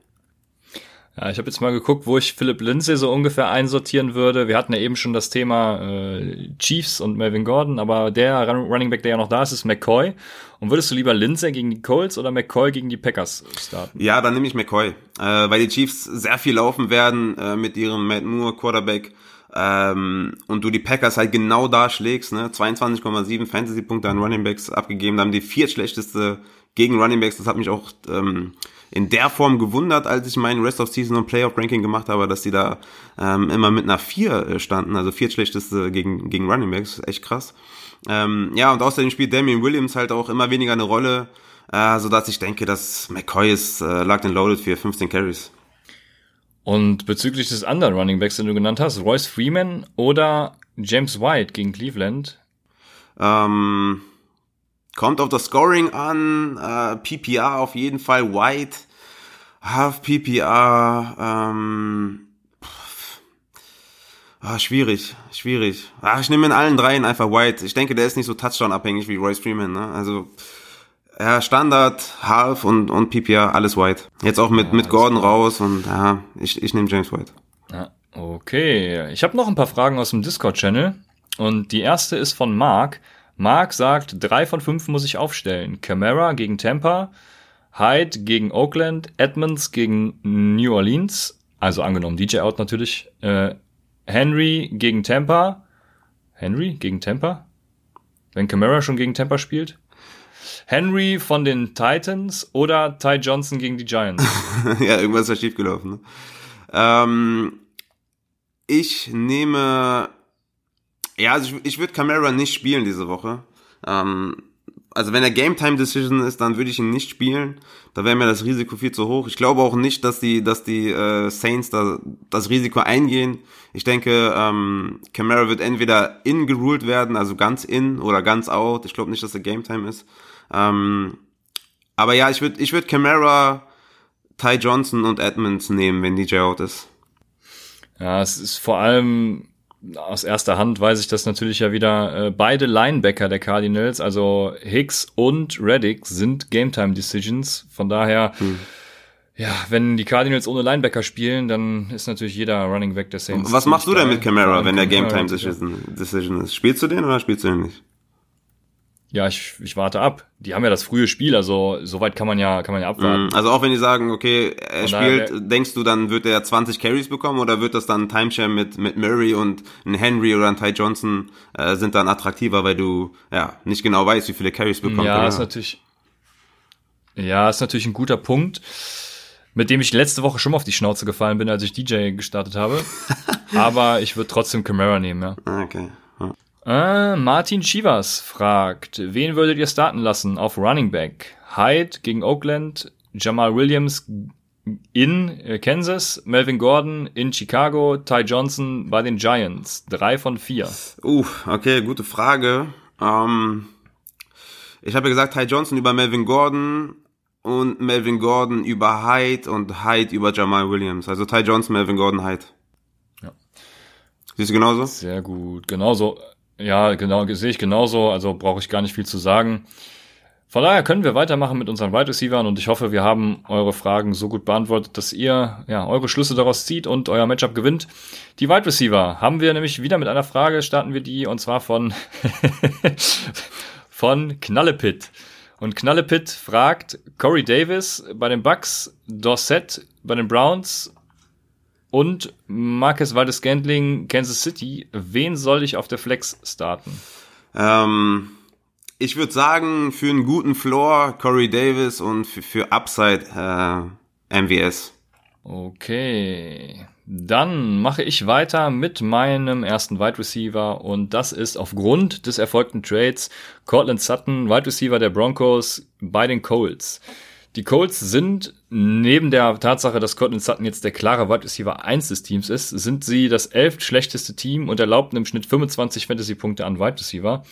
Ja, ich habe jetzt mal geguckt, wo ich Philip Lindsay so ungefähr einsortieren würde. Wir hatten ja eben schon das Thema äh, Chiefs und Melvin Gordon, aber der Running Back, der ja noch da ist, ist McCoy. Und würdest du lieber Lindsay gegen die Colts oder McCoy gegen die Packers starten? Ja, dann nehme ich McCoy, äh, weil die Chiefs sehr viel laufen werden äh, mit ihrem Matt Moore Quarterback. Ähm, und du die Packers halt genau da schlägst, ne? 22,7 Fantasy-Punkte an Running Backs abgegeben, da haben die vier schlechteste gegen Running Backs. Das hat mich auch ähm, in der Form gewundert, als ich mein Rest of Season und Playoff Ranking gemacht habe, dass die da ähm, immer mit einer 4 äh, standen, also viertschlechteste gegen, gegen Running Backs, echt krass. Ähm, ja, und außerdem spielt Damian Williams halt auch immer weniger eine Rolle, äh, so dass ich denke, dass McCoy ist äh, locked and loaded für 15 Carries. Und bezüglich des anderen Running Backs, den du genannt hast, Royce Freeman oder James White gegen Cleveland? Ähm, Kommt auf das Scoring an, äh, PPR auf jeden Fall, White, Half PPR, ähm, ah, schwierig, schwierig. Ach, ich nehme in allen dreien einfach White. Ich denke, der ist nicht so Touchdown-abhängig wie Royce Freeman, ne? Also, ja, Standard, Half und, und PPR, alles White. Jetzt auch mit, ja, mit Gordon klar. raus und ja, ich, ich nehme James White. Ja, okay. Ich habe noch ein paar Fragen aus dem Discord-Channel und die erste ist von Mark. Mark sagt, drei von fünf muss ich aufstellen. Camara gegen Tampa, Hyde gegen Oakland, Edmonds gegen New Orleans, also angenommen DJ out natürlich, äh, Henry gegen Tampa. Henry gegen Tampa? Wenn Camara schon gegen Tampa spielt? Henry von den Titans oder Ty Johnson gegen die Giants? ja, irgendwas ist ja schiefgelaufen. Ne? Ähm, ich nehme ja, also ich, ich würde Camara nicht spielen diese Woche. Ähm, also wenn er Game Time Decision ist, dann würde ich ihn nicht spielen. Da wäre mir das Risiko viel zu hoch. Ich glaube auch nicht, dass die, dass die äh, Saints da das Risiko eingehen. Ich denke, ähm, Camara wird entweder in geruled werden, also ganz in oder ganz out. Ich glaube nicht, dass er Game Time ist. Ähm, aber ja, ich würde, ich würde Camara, Ty Johnson und Edmonds nehmen, wenn DJ out ist. Ja, es ist vor allem aus erster Hand weiß ich das natürlich ja wieder. Äh, beide Linebacker der Cardinals, also Hicks und Reddick, sind Game-Time Decisions. Von daher, hm. ja, wenn die Cardinals ohne Linebacker spielen, dann ist natürlich jeder Running Back der Saints. Was machst du denn mit Camara, wenn der Game-Time Decision ist? Spielst du den oder spielst du den nicht? Ja, ich, ich warte ab. Die haben ja das frühe Spiel, also soweit kann man ja, kann man ja abwarten. Mm, also auch wenn die sagen, okay, er spielt, daher, denkst du, dann wird er 20 Carries bekommen oder wird das dann ein Timeshare mit, mit Murray und ein Henry oder ein Ty Johnson äh, sind dann attraktiver, weil du ja nicht genau weißt, wie viele Carries bekommt Ja, ist natürlich, ja, ist natürlich ein guter Punkt, mit dem ich letzte Woche schon mal auf die Schnauze gefallen bin, als ich DJ gestartet habe. Aber ich würde trotzdem Camara nehmen, ja. Ah, okay. Äh, Martin Chivas fragt, wen würdet ihr starten lassen auf Running Back? Hyde gegen Oakland, Jamal Williams in äh, Kansas, Melvin Gordon in Chicago, Ty Johnson bei den Giants. Drei von vier. Uh, okay, gute Frage. Ähm, ich habe ja gesagt, Ty Johnson über Melvin Gordon und Melvin Gordon über Hyde und Hyde über Jamal Williams. Also Ty Johnson, Melvin Gordon, Hyde. Ja. Siehst du genauso? Sehr gut, genauso. Ja, genau, sehe ich genauso, also brauche ich gar nicht viel zu sagen. Von daher können wir weitermachen mit unseren Wide Receivers und ich hoffe, wir haben eure Fragen so gut beantwortet, dass ihr ja eure Schlüsse daraus zieht und euer Matchup gewinnt. Die Wide Receiver haben wir nämlich wieder mit einer Frage, starten wir die und zwar von von Knallepit. Und Knallepit fragt Corey Davis bei den Bucks, Dorset bei den Browns und Marcus Waldes Gantling, Kansas City. Wen soll ich auf der Flex starten? Ähm, ich würde sagen, für einen guten Floor Corey Davis und für, für Upside äh, MVS. Okay. Dann mache ich weiter mit meinem ersten Wide Receiver und das ist aufgrund des erfolgten Trades Cortland Sutton, Wide Receiver der Broncos bei den Colts. Die Colts sind neben der Tatsache, dass Cortland Sutton jetzt der klare Wide Receiver 1 des Teams ist, sind sie das elft schlechteste Team und erlaubten im Schnitt 25 Fantasy-Punkte an Wide Receiver.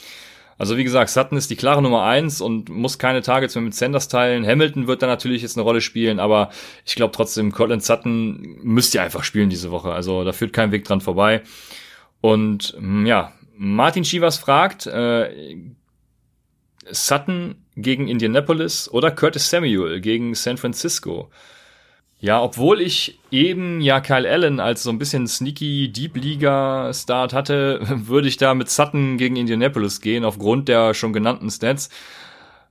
Also wie gesagt, Sutton ist die klare Nummer 1 und muss keine Targets mehr mit Sanders teilen. Hamilton wird da natürlich jetzt eine Rolle spielen, aber ich glaube trotzdem, Cortland Sutton müsst ihr einfach spielen diese Woche. Also da führt kein Weg dran vorbei. Und hm, ja, Martin Chivas fragt, äh, Sutton gegen Indianapolis oder Curtis Samuel gegen San Francisco. Ja, obwohl ich eben ja Kyle Allen als so ein bisschen sneaky Deep Liga Start hatte, würde ich da mit Sutton gegen Indianapolis gehen, aufgrund der schon genannten Stats.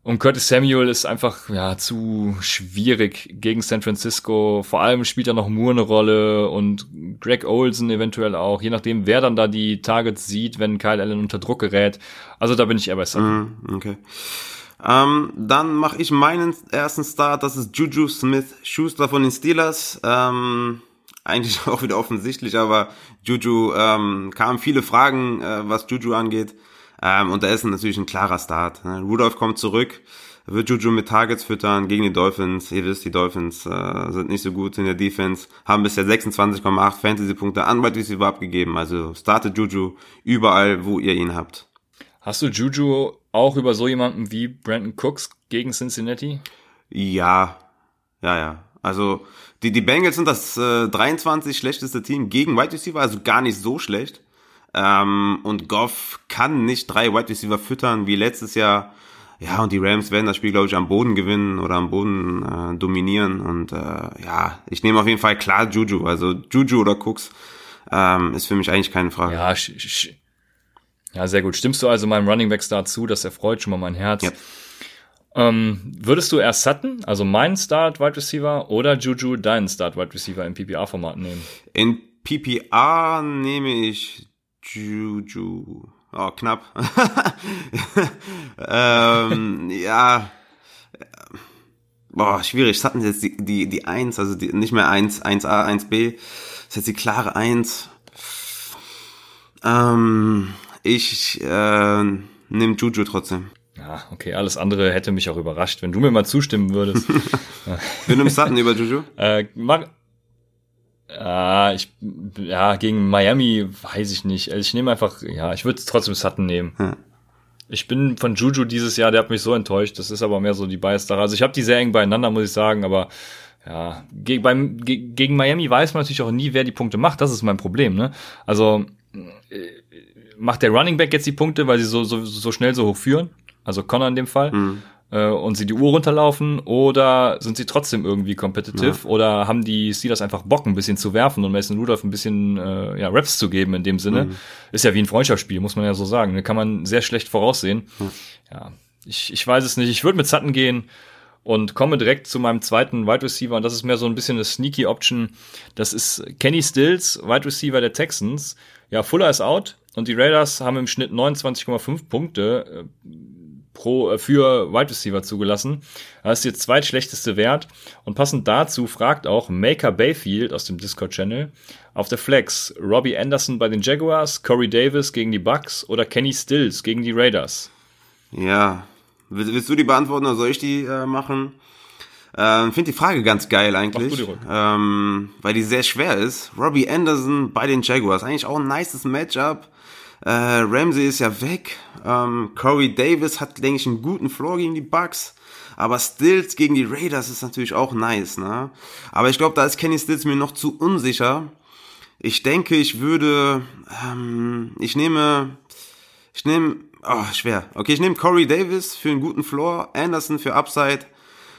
Und Curtis Samuel ist einfach ja zu schwierig gegen San Francisco. Vor allem spielt da noch Moore eine Rolle und Greg Olsen eventuell auch, je nachdem, wer dann da die Targets sieht, wenn Kyle Allen unter Druck gerät. Also da bin ich eher bei Sutton. Mm, okay. Ähm, dann mache ich meinen ersten Start, das ist Juju Smith-Schuster von den Steelers. Ähm, eigentlich auch wieder offensichtlich, aber Juju ähm, kamen viele Fragen, äh, was Juju angeht. Ähm, und da ist natürlich ein klarer Start. Ne? Rudolph kommt zurück, wird Juju mit Targets füttern gegen die Dolphins. Ihr wisst, die Dolphins äh, sind nicht so gut in der Defense, haben bisher 26,8 Fantasy-Punkte an Wide Receiver abgegeben. Also startet Juju überall, wo ihr ihn habt. Hast du Juju auch über so jemanden wie Brandon Cooks gegen Cincinnati? Ja, ja, ja. Also die, die Bengals sind das äh, 23 schlechteste Team gegen Wide Receiver, also gar nicht so schlecht. Ähm, und Goff kann nicht drei Wide Receiver füttern wie letztes Jahr. Ja, und die Rams werden das Spiel, glaube ich, am Boden gewinnen oder am Boden äh, dominieren. Und äh, ja, ich nehme auf jeden Fall klar Juju. Also Juju oder Cooks ähm, ist für mich eigentlich keine Frage. Ja, ja, sehr gut. Stimmst du also meinem Running Back Start zu? Das erfreut schon mal mein Herz. Ja. Ähm, würdest du erst Sutton, also meinen Start Wide Receiver, oder Juju deinen Start Wide Receiver im PPR-Format nehmen? In PPR nehme ich Juju. Oh, knapp. ähm, ja. Boah, schwierig. Sutton ist jetzt die, die, die 1, also die, nicht mehr 1, 1a, 1b. Das ist jetzt die klare 1. Ähm, ich äh, nehme Juju trotzdem. Ja, okay, alles andere hätte mich auch überrascht, wenn du mir mal zustimmen würdest. du nimmst Sutton über Juju? Äh, mag, ja, ich, ja, gegen Miami weiß ich nicht. Also ich nehme einfach, ja, ich würde trotzdem Sutton nehmen. Hm. Ich bin von Juju dieses Jahr, der hat mich so enttäuscht. Das ist aber mehr so die bias Also ich habe die sehr eng beieinander, muss ich sagen, aber ja, gegen, beim, gegen Miami weiß man natürlich auch nie, wer die Punkte macht. Das ist mein Problem, ne? Also äh, macht der Running Back jetzt die Punkte, weil sie so, so, so schnell so hoch führen? Also Connor in dem Fall. Mhm. Äh, und sie die Uhr runterlaufen oder sind sie trotzdem irgendwie competitive ja. oder haben die Steelers einfach Bock ein bisschen zu werfen und Mason Rudolph ein bisschen äh, ja, Raps zu geben in dem Sinne. Mhm. Ist ja wie ein Freundschaftsspiel, muss man ja so sagen. Da kann man sehr schlecht voraussehen. Mhm. Ja, ich, ich weiß es nicht. Ich würde mit Sutton gehen und komme direkt zu meinem zweiten Wide Receiver und das ist mehr so ein bisschen eine sneaky Option. Das ist Kenny Stills, Wide Receiver der Texans. Ja, Fuller ist out und die Raiders haben im Schnitt 29,5 Punkte äh, pro, äh, für Wide Receiver zugelassen. Das ist jetzt zweitschlechteste Wert. Und passend dazu fragt auch Maker Bayfield aus dem Discord-Channel auf der Flex Robbie Anderson bei den Jaguars, Corey Davis gegen die Bucks oder Kenny Stills gegen die Raiders. Ja, willst, willst du die beantworten oder soll ich die äh, machen? Ähm, Finde die Frage ganz geil eigentlich, die ähm, weil die sehr schwer ist. Robbie Anderson bei den Jaguars, eigentlich auch ein nices Matchup. Äh, Ramsey ist ja weg. Ähm, Corey Davis hat, denke ich, einen guten Floor gegen die Bucks. Aber Stills gegen die Raiders ist natürlich auch nice, ne? Aber ich glaube, da ist Kenny Stills mir noch zu unsicher. Ich denke, ich würde, ähm, ich nehme, ich nehme, oh, schwer. Okay, ich nehme Corey Davis für einen guten Floor, Anderson für Upside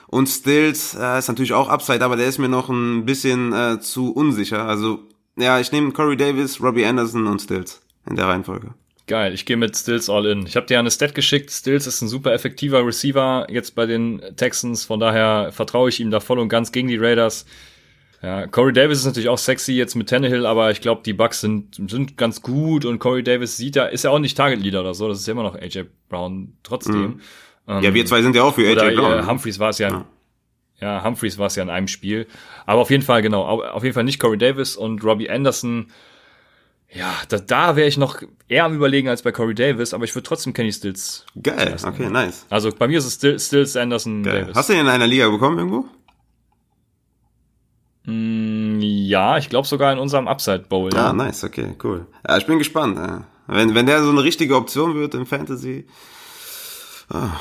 und Stills äh, ist natürlich auch Upside, aber der ist mir noch ein bisschen äh, zu unsicher. Also, ja, ich nehme Corey Davis, Robbie Anderson und Stills in der Reihenfolge. Geil, ich gehe mit Stills all in. Ich habe dir eine Stat geschickt. Stills ist ein super effektiver Receiver jetzt bei den Texans. Von daher vertraue ich ihm da voll und ganz gegen die Raiders. Ja, Corey Davis ist natürlich auch sexy jetzt mit Tannehill, aber ich glaube, die Bucks sind, sind ganz gut und Corey Davis sieht ja, ist ja auch nicht Target Leader oder so. Das ist ja immer noch AJ Brown trotzdem. Mhm. Ähm, ja, wir zwei sind ja auch für AJ oder, Brown. Äh, Humphreys war es ja. ja. Ja, Humphreys war es ja in einem Spiel. Aber auf jeden Fall, genau, auf jeden Fall nicht Corey Davis und Robbie Anderson ja, da, da wäre ich noch eher am überlegen als bei Corey Davis, aber ich würde trotzdem Kenny Stills. Geil, okay, nice. Also bei mir ist es Stills, Stills Anderson, Geil. Davis. Hast du ihn in einer Liga bekommen irgendwo? Mm, ja, ich glaube sogar in unserem Upside Bowl. Ja, ah, nice, okay, cool. Ja, ich bin gespannt. Ja. Wenn, wenn der so eine richtige Option wird im Fantasy, Ah,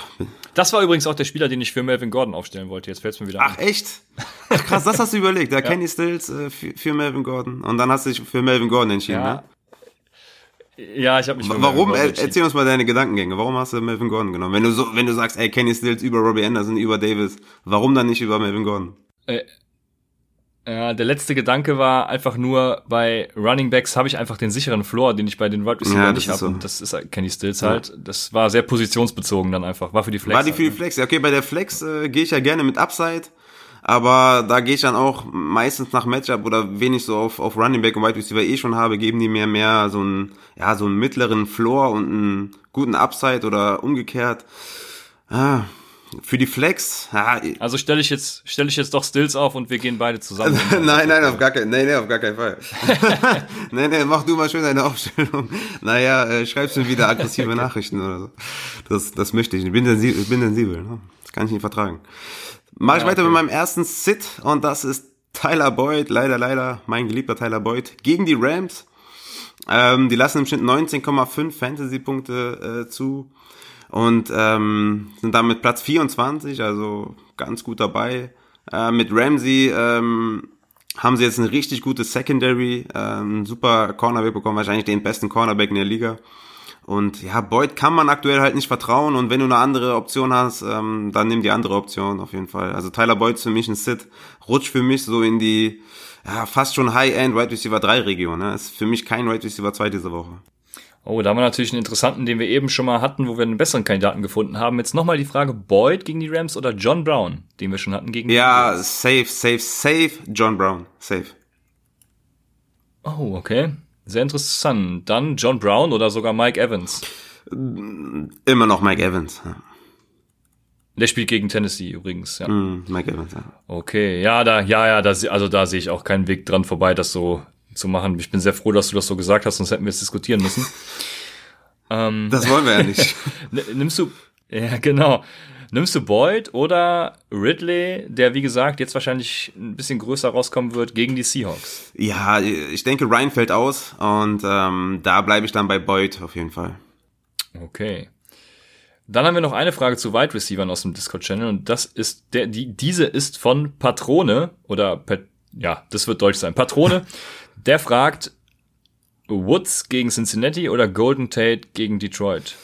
das war übrigens auch der Spieler, den ich für Melvin Gordon aufstellen wollte. Jetzt fällt es mir wieder Ach, ein. Ach, echt? Ach, krass, das hast du überlegt. Ja, ja. Kenny Stills äh, für, für, Melvin Gordon. Und dann hast du dich für Melvin Gordon entschieden, ja. ne? Ja, ich habe mich für Warum? Erzähl uns mal deine Gedankengänge. Warum hast du Melvin Gordon genommen? Wenn du so, wenn du sagst, ey, Kenny Stills über Robbie Anderson, über Davis, warum dann nicht über Melvin Gordon? Äh, Ja, der letzte Gedanke war einfach nur, bei Running Backs habe ich einfach den sicheren Floor, den ich bei den Wide Receiver Ja, nicht habe. so. Das ist Kenny Stills halt. Das war sehr positionsbezogen dann einfach. War für die Flex. War die halt, für die ne? Flex? Ja, okay, bei der Flex äh, gehe ich ja gerne mit Upside, aber da gehe ich dann auch meistens nach Matchup oder wenig so auf, auf Running Back und Wide Receiver eh schon habe, geben die mir mehr so einen, ja, so einen mittleren Floor und einen guten Upside oder umgekehrt. Ah, für die Flex, ja, Also stelle ich jetzt, stelle ich jetzt doch Stills auf und wir gehen beide zusammen. nein, nein, auf gar keinen, nee, nee, auf gar keinen Fall. nee, nee, mach du mal schön deine Aufstellung. Naja, äh, schreibst mir wieder aggressive Nachrichten oder so. Das, das möchte ich nicht. Ich bin sensibel, ich bin sensibel, ne? Das kann ich nicht vertragen. Mach ich Ja, weiter okay. mit meinem ersten Sit und das ist Tyler Boyd, leider, leider, mein geliebter Tyler Boyd, gegen die Rams. Ähm, die lassen im Schnitt 19,5 Fantasy-Punkte äh, zu und ähm, sind damit Platz 24, also ganz gut dabei. Äh, mit Ramsey ähm, haben sie jetzt eine richtig gute Secondary, ähm, super Cornerback bekommen, wahrscheinlich den besten Cornerback in der Liga. Und ja, Boyd kann man aktuell halt nicht vertrauen und wenn du eine andere Option hast, ähm, dann nimm die andere Option auf jeden Fall. Also Tyler Boyd ist für mich ein Sit, rutscht für mich so in die ja, fast schon High-End Wide Receiver 3 Region. Ne? Ist für mich kein Wide Receiver 2 diese Woche. Oh, da haben wir natürlich einen interessanten, den wir eben schon mal hatten, wo wir einen besseren Kandidaten gefunden haben. Jetzt nochmal die Frage, Boyd gegen die Rams oder John Brown, den wir schon hatten gegen die Ja, Eagles? safe, safe, safe, John Brown, safe. Oh, okay. Sehr interessant. Dann John Brown oder sogar Mike Evans. Immer noch Mike Evans. Ja. Der spielt gegen Tennessee übrigens, ja. Mm, Mike Evans, ja. Okay, ja, da, ja, ja, da, also da sehe ich auch keinen Weg dran vorbei, das so zu machen. Ich bin sehr froh, dass du das so gesagt hast, sonst hätten wir es diskutieren müssen. ähm, Das wollen wir ja nicht. Nimmst du, ja, genau. Nimmst du Boyd oder Ridley, der wie gesagt jetzt wahrscheinlich ein bisschen größer rauskommen wird gegen die Seahawks? ja, ich denke, Ryan fällt aus und ähm, da bleibe ich dann bei Boyd auf jeden Fall. Okay. Dann haben wir noch eine Frage zu Wide Receivern aus dem Discord-Channel und das ist der, die, diese ist von Patrone oder Pat, ja, das wird deutsch sein. Patrone, der fragt Woods gegen Cincinnati oder Golden Tate gegen Detroit?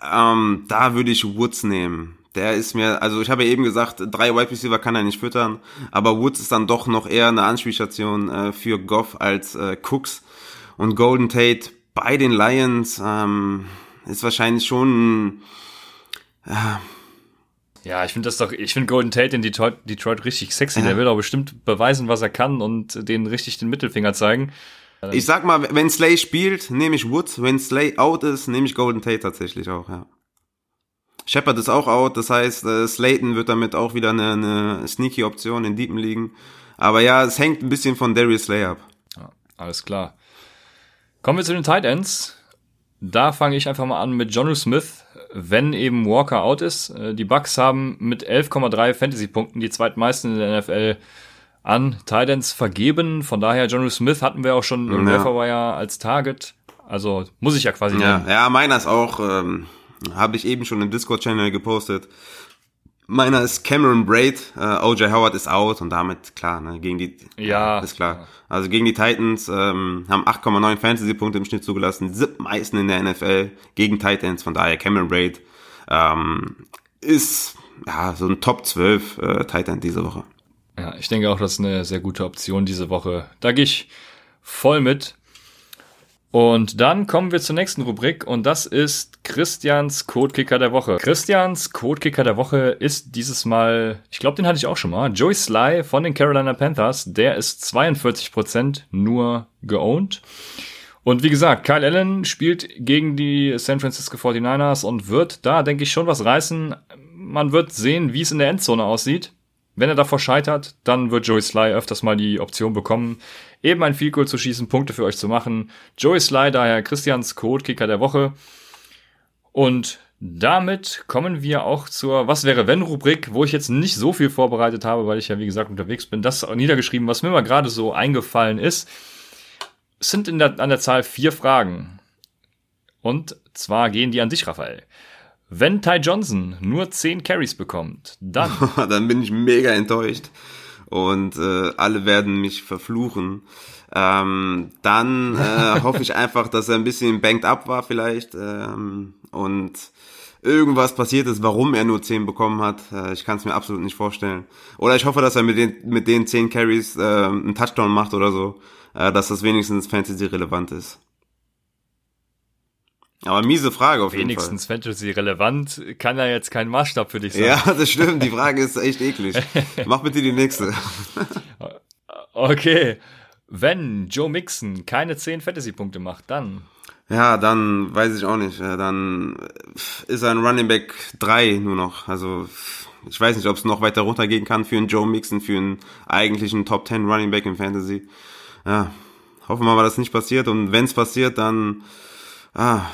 Ähm, da würde ich Woods nehmen. Der ist mir, also ich habe ja eben gesagt, drei Wide Receiver kann er nicht füttern, aber Woods ist dann doch noch eher eine Anspielstation äh, für Goff als äh, Cooks. Und Golden Tate bei den Lions ähm, ist wahrscheinlich schon Ja, ich finde das doch, ich finde Golden Tate in Detroit, Detroit richtig sexy. Der will doch bestimmt beweisen, was er kann und denen richtig den Mittelfinger zeigen. Ich sag mal, wenn Slay spielt, nehme ich Woods. Wenn Slay out ist, nehme ich Golden Tate tatsächlich auch, ja. Shepard ist auch out, das heißt, äh, Slayton wird damit auch wieder eine, eine sneaky Option in Deepen liegen. Aber ja, es hängt ein bisschen von Darius Slay ab. Ja, alles klar. Kommen wir zu den Tight Ends. Da fange ich einfach mal an mit Jonu Smith, wenn eben Walker out ist. Äh, Die Bucks haben mit 11,3 Fantasy-Punkten die zweitmeisten in der NFL an Tight Ends vergeben. Von daher, Jonu Smith hatten wir auch schon im Ja. Waferwire als Target. Also muss ich ja quasi Ja, nehmen. ja meiner ist auch, ähm, habe ich eben schon im Discord-Channel gepostet. Meiner ist Cameron Braid, äh, OJ Howard ist out und damit klar, ne, gegen die, Ja. ist klar. Also gegen die Titans ähm, haben 8,9 Fantasy-Punkte im Schnitt zugelassen, sieb meisten in der NFL gegen Titans, von daher Cameron Braid ähm, ist ja so ein Top 12 äh, Titan diese Woche. Ja, ich denke auch, das ist eine sehr gute Option diese Woche. Da gehe ich voll mit. Und dann kommen wir zur nächsten Rubrik und das ist Christians Codekicker der Woche. Christians Codekicker der Woche ist dieses Mal, ich glaube, den hatte ich auch schon mal, Joey Sly von den Carolina Panthers. Der ist 42% nur geowned. Und wie gesagt, Kyle Allen spielt gegen die San Francisco 49ers und wird da, denke ich, schon was reißen. Man wird sehen, wie es in der Endzone aussieht. Wenn er davor scheitert, dann wird Joey Sly öfters mal die Option bekommen, eben ein Field Goal zu schießen, Punkte für euch zu machen. Joey Sly, daher Christians Code-Kicker der Woche. Und damit kommen wir auch zur Was wäre wenn Rubrik, wo ich jetzt nicht so viel vorbereitet habe, weil ich ja wie gesagt unterwegs bin. Das auch niedergeschrieben, was mir mal gerade so eingefallen ist. Es sind in der, an der Zahl vier Fragen. Und zwar gehen die an dich, Raphael. Wenn Ty Johnson nur 10 Carries bekommt, dann dann bin ich mega enttäuscht und äh, alle werden mich verfluchen. Ähm, dann äh, hoffe ich einfach, dass er ein bisschen banked up war vielleicht ähm, und irgendwas passiert ist, warum er nur 10 bekommen hat. Äh, ich kann es mir absolut nicht vorstellen. Oder ich hoffe, dass er mit den, mit den 10 Carries äh, einen Touchdown macht oder so, äh, dass das wenigstens Fantasy relevant ist. Aber miese Frage auf jeden Fall. Wenigstens Fantasy relevant kann er jetzt kein Maßstab für dich sein. Ja, das stimmt. Die Frage ist echt eklig. Mach bitte die nächste. okay. Wenn Joe Mixon keine 10 Fantasy-Punkte macht, dann ja, dann weiß ich auch nicht. Dann ist er ein Running Back 3 nur noch. Also ich weiß nicht, ob es noch weiter runtergehen kann für einen Joe Mixon, für einen eigentlichen Top 10 Running Back in Fantasy. Ja, hoffen wir mal, dass das nicht passiert. Und wenn es passiert, dann ah,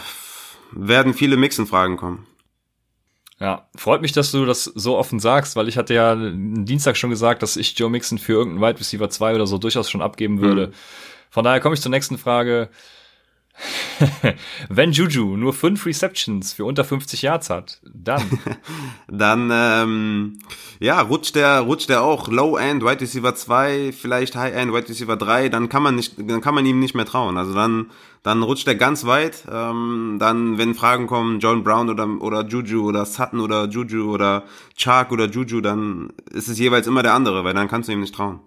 werden viele Mixon-Fragen kommen. Ja, freut mich, dass du das so offen sagst, weil ich hatte ja Dienstag schon gesagt, dass ich Joe Mixon für irgendeinen Wide Receiver 2 oder so durchaus schon abgeben würde. Mhm. Von daher komme ich zur nächsten Frage. Wenn Juju nur fünf Receptions für unter 50 Yards hat, dann. dann, ähm, ja, rutscht der, rutscht der auch Low-End, Wide Receiver 2, vielleicht High-End, Wide Receiver 3, dann kann man nicht, dann kann man ihm nicht mehr trauen. Also dann, dann rutscht er ganz weit. Ähm, dann, wenn Fragen kommen, John Brown oder, oder Juju oder Sutton oder Juju oder Chark oder Juju, dann ist es jeweils immer der andere, weil dann kannst du ihm nicht trauen.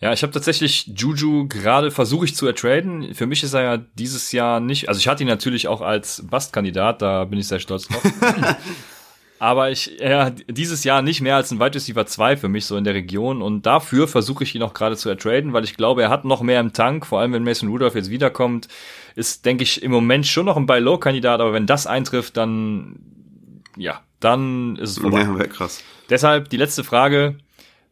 Ja, ich habe tatsächlich Juju gerade versuche ich zu ertraden. Für mich ist er ja dieses Jahr nicht, also ich hatte ihn natürlich auch als Bastkandidat, da bin ich sehr stolz drauf. Aber ich, ja, dieses Jahr nicht mehr als ein Wide Receiver 2 für mich so in der Region und dafür versuche ich ihn auch gerade zu ertraden, weil ich glaube, er hat noch mehr im Tank, vor allem wenn Mason Rudolph jetzt wiederkommt, ist, denke ich, im Moment schon noch ein Buy-Low-Kandidat, aber wenn das eintrifft, dann, ja, dann ist es vorbei. Ja, krass. Deshalb die letzte Frage,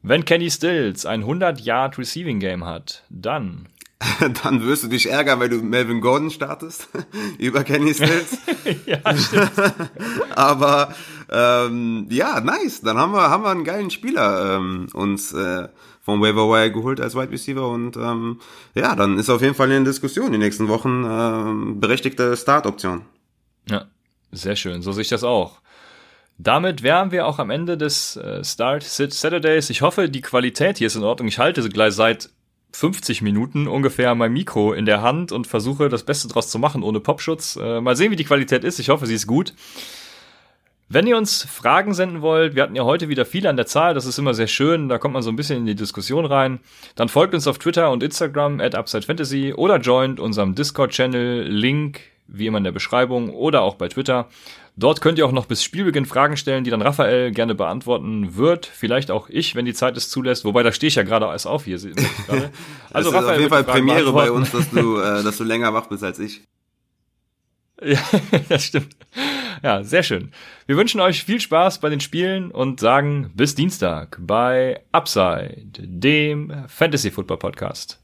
wenn Kenny Stills ein 100-Yard Receiving Game hat, dann dann wirst du dich ärgern, weil du Melvin Gordon startest über Kenny Stills. ja, stimmt. Aber ähm, ja, nice. Dann haben wir haben wir einen geilen Spieler ähm, uns äh, vom Waiver Wire geholt als Wide Receiver und ähm, ja, dann ist auf jeden Fall in Diskussion die nächsten Wochen ähm, berechtigte Startoption. Ja, sehr schön. So sehe ich das auch. Damit wären wir auch am Ende des äh, Start Sit Saturdays. Ich hoffe, die Qualität hier ist in Ordnung. Ich halte gleich seit 50 Minuten ungefähr mein Mikro in der Hand und versuche das Beste draus zu machen ohne Popschutz. Äh, mal sehen, wie die Qualität ist. Ich hoffe, sie ist gut. Wenn ihr uns Fragen senden wollt, wir hatten ja heute wieder viele an der Zahl, das ist immer sehr schön, da kommt man so ein bisschen in die Diskussion rein, dann folgt uns auf Twitter und Instagram at UpsideFantasy oder joint unserem Discord-Channel, Link wie immer in der Beschreibung oder auch bei Twitter. Dort könnt ihr auch noch bis Spielbeginn Fragen stellen, die dann Raphael gerne beantworten wird. Vielleicht auch ich, wenn die Zeit es zulässt. Wobei, da stehe ich ja gerade erst auf hier. Also, das ist auf jeden Fall Premiere bei uns, dass du, äh, dass du länger wach bist als ich. Ja, das stimmt. Ja, sehr schön. Wir wünschen euch viel Spaß bei den Spielen und sagen bis Dienstag bei Upside, dem Fantasy Football Podcast.